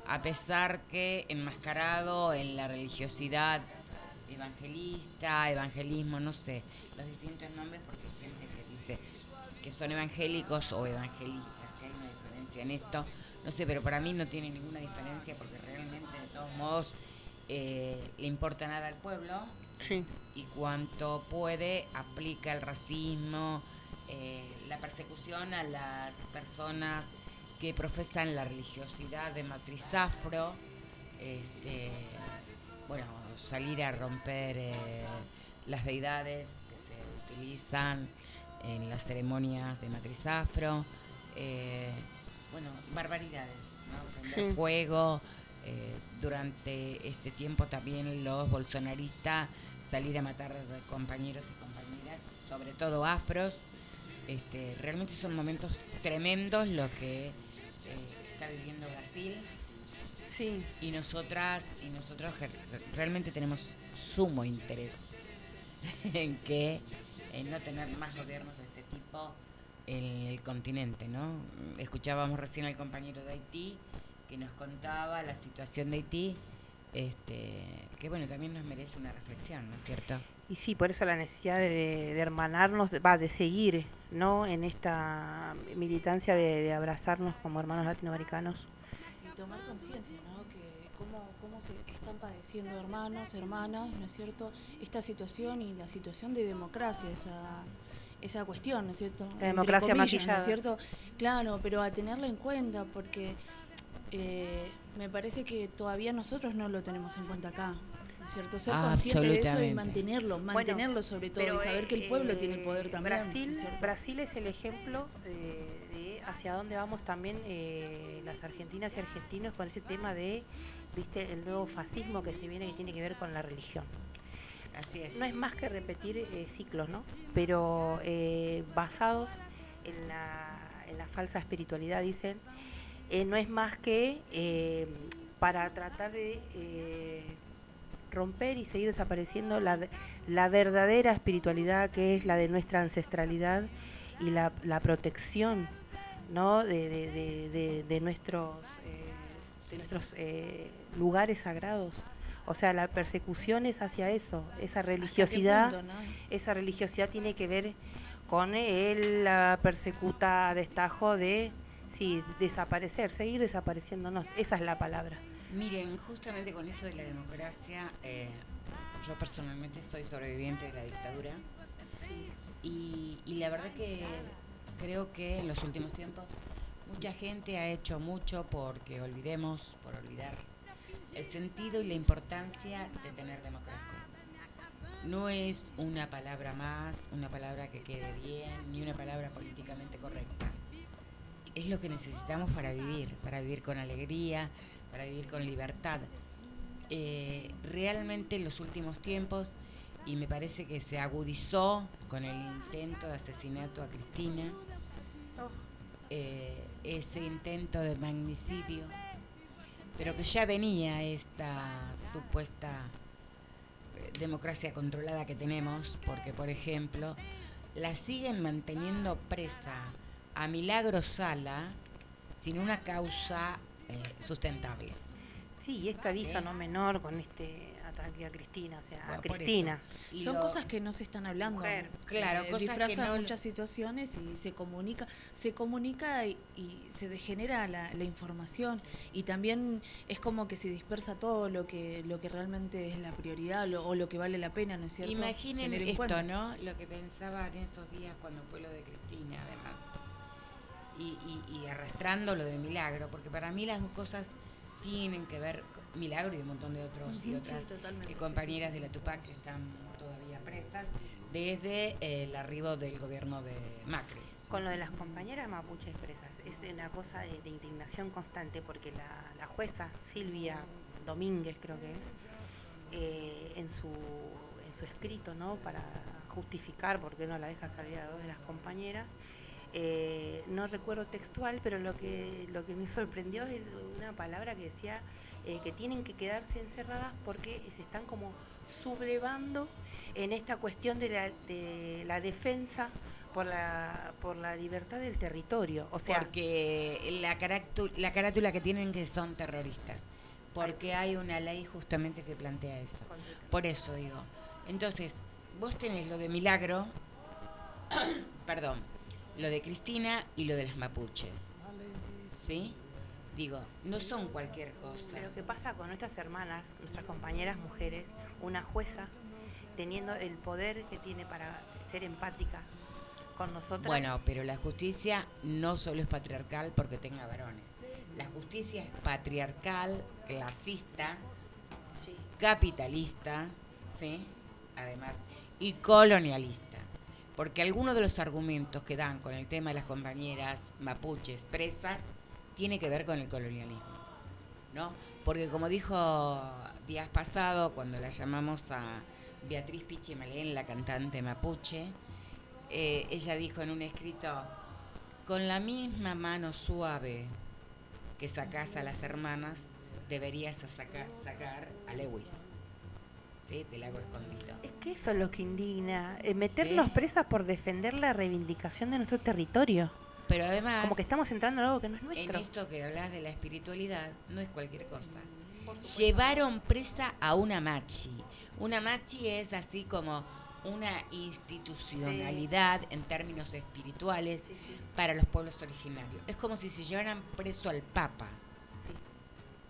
A pesar que enmascarado en la religiosidad evangelista, evangelismo, no sé, los distintos nombres, porque siempre que dice que son evangélicos o evangelistas, que hay una diferencia en esto, no sé, pero para mí no tiene ninguna diferencia porque realmente de todos modos eh, le importa nada al pueblo y cuanto puede aplica el racismo, eh, la persecución a las personas que profesan la religiosidad de matriz afro, este, bueno, salir a romper eh, las deidades que se utilizan en las ceremonias de matriz afro, eh, bueno, barbaridades. ¿no? Prender Sí. fuego. eh, durante este tiempo también los bolsonaristas salir a matar compañeros y compañeras, sobre todo afros. Este, realmente son momentos tremendos lo que eh, está viviendo Brasil. Sí. Y nosotras y nosotros realmente tenemos sumo interés en que en no tener más gobiernos de este tipo en el continente, ¿no? Escuchábamos recién al compañero de Haití que nos contaba la situación de Haití, este, que bueno, también nos merece una reflexión, ¿no es cierto? Y sí, por eso la necesidad de, de hermanarnos, de- va, de seguir, ¿no? En esta militancia de, de abrazarnos como hermanos latinoamericanos. y tomar conciencia, ¿no? Que cómo, cómo se están padeciendo hermanos, hermanas, ¿no es cierto? Esta situación y la situación de democracia, esa, esa cuestión, ¿no es cierto? Entre democracia comillas, ¿no es cierto? Claro, pero a tenerla en cuenta porque eh, me parece que todavía nosotros no lo tenemos en cuenta acá. ¿no es cierto? Ser consciente de eso y mantenerlo, Bueno, mantenerlo sobre todo y saber que el eh, pueblo tiene el poder también. ¿no Brasil, es? Brasil es el ejemplo eh, de hacia dónde vamos también eh, las argentinas y argentinos con ese tema de, viste, el nuevo fascismo que se viene que tiene que ver con la religión. Así es. No es más que repetir eh, ciclos, ¿no? Pero eh, basados en la, en la falsa espiritualidad, dicen, eh, no es más que eh, para tratar de eh, romper y seguir desapareciendo la, la verdadera espiritualidad que es la de nuestra ancestralidad y la, la protección ¿no? de, de- de- de- nuestros, de nuestros lugares sagrados. O sea, la persecución es hacia eso, esa religiosidad, punto, no? esa religiosidad tiene que ver con el, la persecuta a destajo de sí, desaparecer, seguir desapareciéndonos, esa es la palabra. Miren, justamente con esto de la democracia, eh, yo personalmente soy sobreviviente de la dictadura y, y la verdad que creo que en los últimos tiempos mucha gente ha hecho mucho porque olvidemos, por olvidar, el sentido y la importancia de tener democracia. No es una palabra más, una palabra que quede bien, ni una palabra políticamente correcta. Es lo que necesitamos para vivir, para vivir con alegría, para vivir con libertad. Eh, realmente en los últimos tiempos, y me parece que se agudizó con el intento de asesinato a Cristina, eh, ese intento de magnicidio, pero que ya venía esta supuesta eh, democracia controlada que tenemos, porque por ejemplo, la siguen manteniendo presa a Milagro Sala sin una causa eh, sustentable. Sí, y este aviso Sí. no menor con este ataque a Cristina, o sea, a Bueno, Cristina. Son lo- cosas que no se están hablando. Mujer. Claro, Eh, cosas que no- muchas situaciones y se comunica, se comunica y, y se degenera la, la información y también es como que se dispersa todo lo que lo que realmente es la prioridad lo- o lo que vale la pena, ¿no es cierto? Imaginen esto, cuenta. ¿no? Lo que pensaba en esos días cuando fue lo de Cristina, además. Y, y- y arrastrando lo de Milagro, porque para mí las dos cosas tienen que ver, Milagro y un montón de otros y otras sí, totalmente, sí, compañeras sí, sí. de la Tupac que están todavía presas desde eh, el arribo del gobierno de Macri. Con lo de las compañeras mapuches presas, es una cosa de, de indignación constante porque la, la jueza Silvia Domínguez, creo que es, eh, en, su, en su escrito ¿no? para justificar por qué no la deja salir a dos de las compañeras, eh, no recuerdo textual, pero lo que, lo que me sorprendió es una palabra que decía eh, que tienen que quedarse encerradas porque se están como sublevando en esta cuestión de la, de la defensa por la, por la libertad del territorio. O sea, porque la, caractu- la carátula que tienen que son terroristas. Porque hay una ley justamente que plantea eso. Por eso digo. Entonces, vos tenés lo de Milagro, perdón, lo de Cristina y lo de las mapuches. ¿Sí? Digo, no son cualquier cosa. Pero ¿qué pasa con nuestras hermanas, nuestras compañeras mujeres, una jueza teniendo el poder que tiene para ser empática con nosotras? Bueno, pero la justicia no solo es patriarcal porque tenga varones. La justicia es patriarcal, clasista, capitalista, ¿sí? Además, y colonialista. Porque algunos de los argumentos que dan con el tema de las compañeras mapuches presas tiene que ver con el colonialismo, ¿no? Porque como dijo días pasado, cuando la llamamos a Beatriz Pichimalén, la cantante mapuche, eh, ella dijo en un escrito, con la misma mano suave que sacás a las hermanas, deberías sacar a Lewis, ¿sí? Del lago escondido. Es que eso es lo que indigna. eh, meternos Sí. presas por defender la reivindicación de nuestro territorio. Pero además, Como que estamos entrando en algo que no es en nuestro. esto que hablas de la espiritualidad, no es cualquier cosa. Llevaron presa a una machi. Una machi es así como una institucionalidad en términos espirituales para los pueblos originarios. Es como si se llevaran preso al Papa.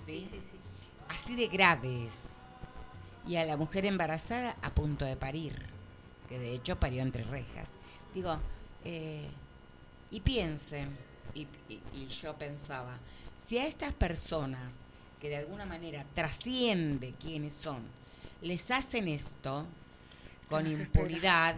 ¿sí? Sí, sí, sí. Así de graves. Y a la mujer embarazada a punto de parir, que de hecho parió entre rejas. Digo, eh, y piensen, y, y- y yo pensaba, si a estas personas que de alguna manera trasciende quiénes son, les hacen esto con impunidad,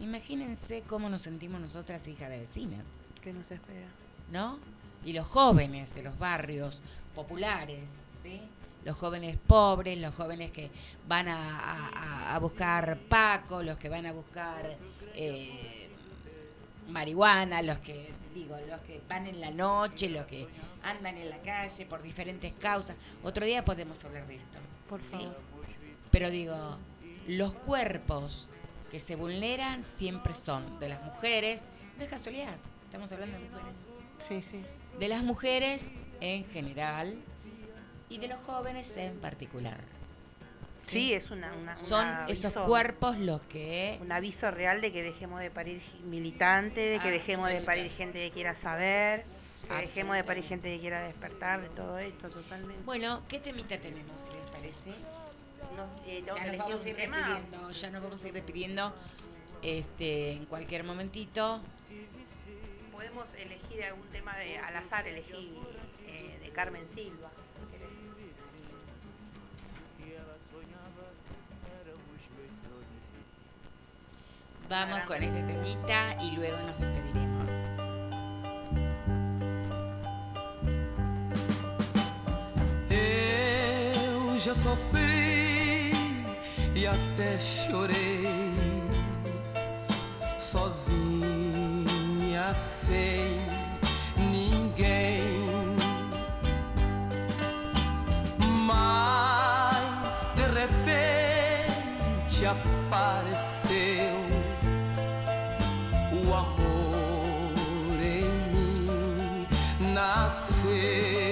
imagínense cómo nos sentimos nosotras hijas de vecinas. ¿Qué nos espera? ¿no? Y los jóvenes de los barrios populares, ¿sí? Los jóvenes pobres, los jóvenes que van a, a- a- a buscar paco, los que van a buscar eh, marihuana, los que, digo, los que van en la noche, los que andan en la calle por diferentes causas. Otro día podemos hablar de esto. Por ¿sí? favor. Pero digo, los cuerpos que se vulneran siempre son de las mujeres, no es casualidad, estamos hablando de mujeres Sí, sí. de las mujeres en general y de los jóvenes en particular. Sí, es una, una- Son esos cuerpos los que Un aviso real de que dejemos de parir militantes, de que Ah, dejemos de parir gente que quiera saber, que dejemos de parir gente que quiera despertar de todo esto totalmente. Bueno, ¿qué temita tenemos, si les parece? Eh, Ya nos vamos a ir despidiendo, ya nos vamos a ir despidiendo este, en cualquier momentito. Podemos elegir algún tema de, al azar, elegí eh, de Carmen Silva. Vamos con este temita y luego nos despediremos. Eu já sofri e até chorei sozinha sem ninguém. Mas de repente apareceu away.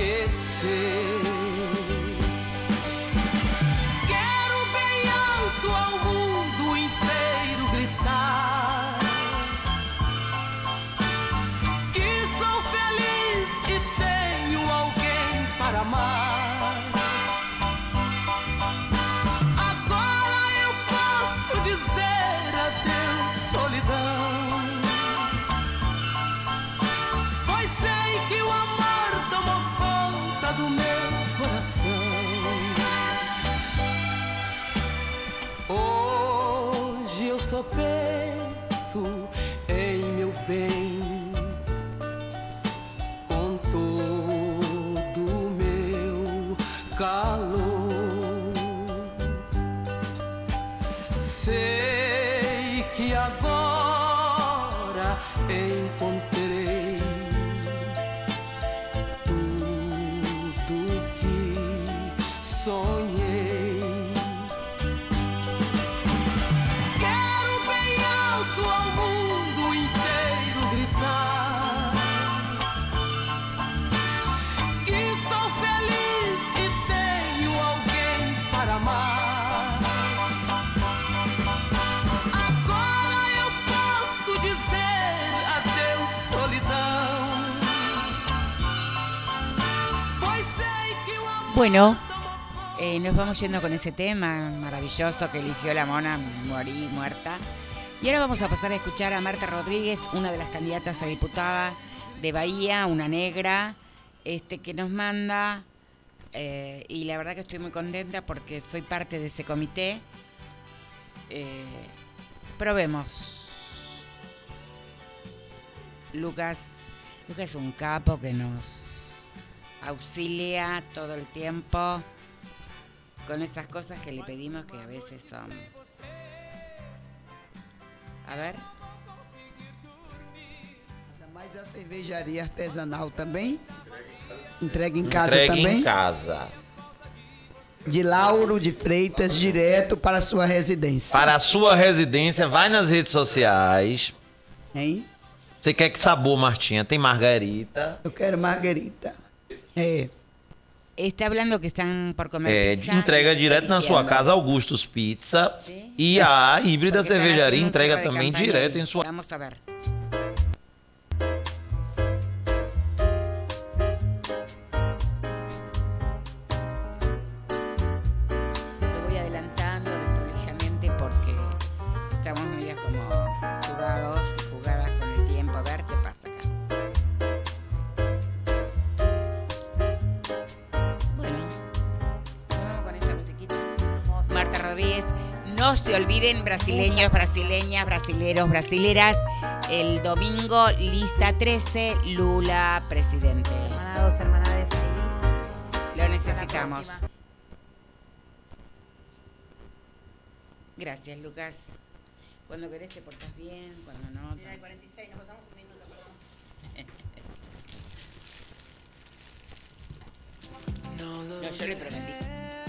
Esquecer. Bueno, eh, nos vamos yendo con ese tema maravilloso que eligió la mona, morí muerta. Y ahora vamos a pasar a escuchar a Marta Rodríguez, una de las candidatas a diputada de Bahía, una negra, este que nos manda, eh, y la verdad que estoy muy contenta porque soy parte de ese comité. Eh, probemos. Lucas, Lucas es un capo que nos auxilia todo el tiempo con esas cosas que le pedimos que a veces son. A ver. Mas a cervejaria artesanal também? Entrega em casa Entrega também? em casa. De Lauro de Freitas, direto para a sua residência. Para a sua residência, vai nas redes sociais. Hein? Você quer que sabor, Martinha? Tem margarita. Eu quero margarita. É. Está hablando que están por comer É, pizza. entrega direto na sua casa, Augustus Pizza. E a híbrida cervejaria entrega de também campaña direto em sua Vamos a ver. No se olviden, brasileños, brasileñas, brasileros, brasileras. El domingo, lista 13, Lula, presidente. Hermanados, hermanades ahí. Lo necesitamos. Gracias, Lucas. Cuando querés te portas bien, cuando no. Mira, hay 46, nos pasamos un minuto. No, yo le prometí.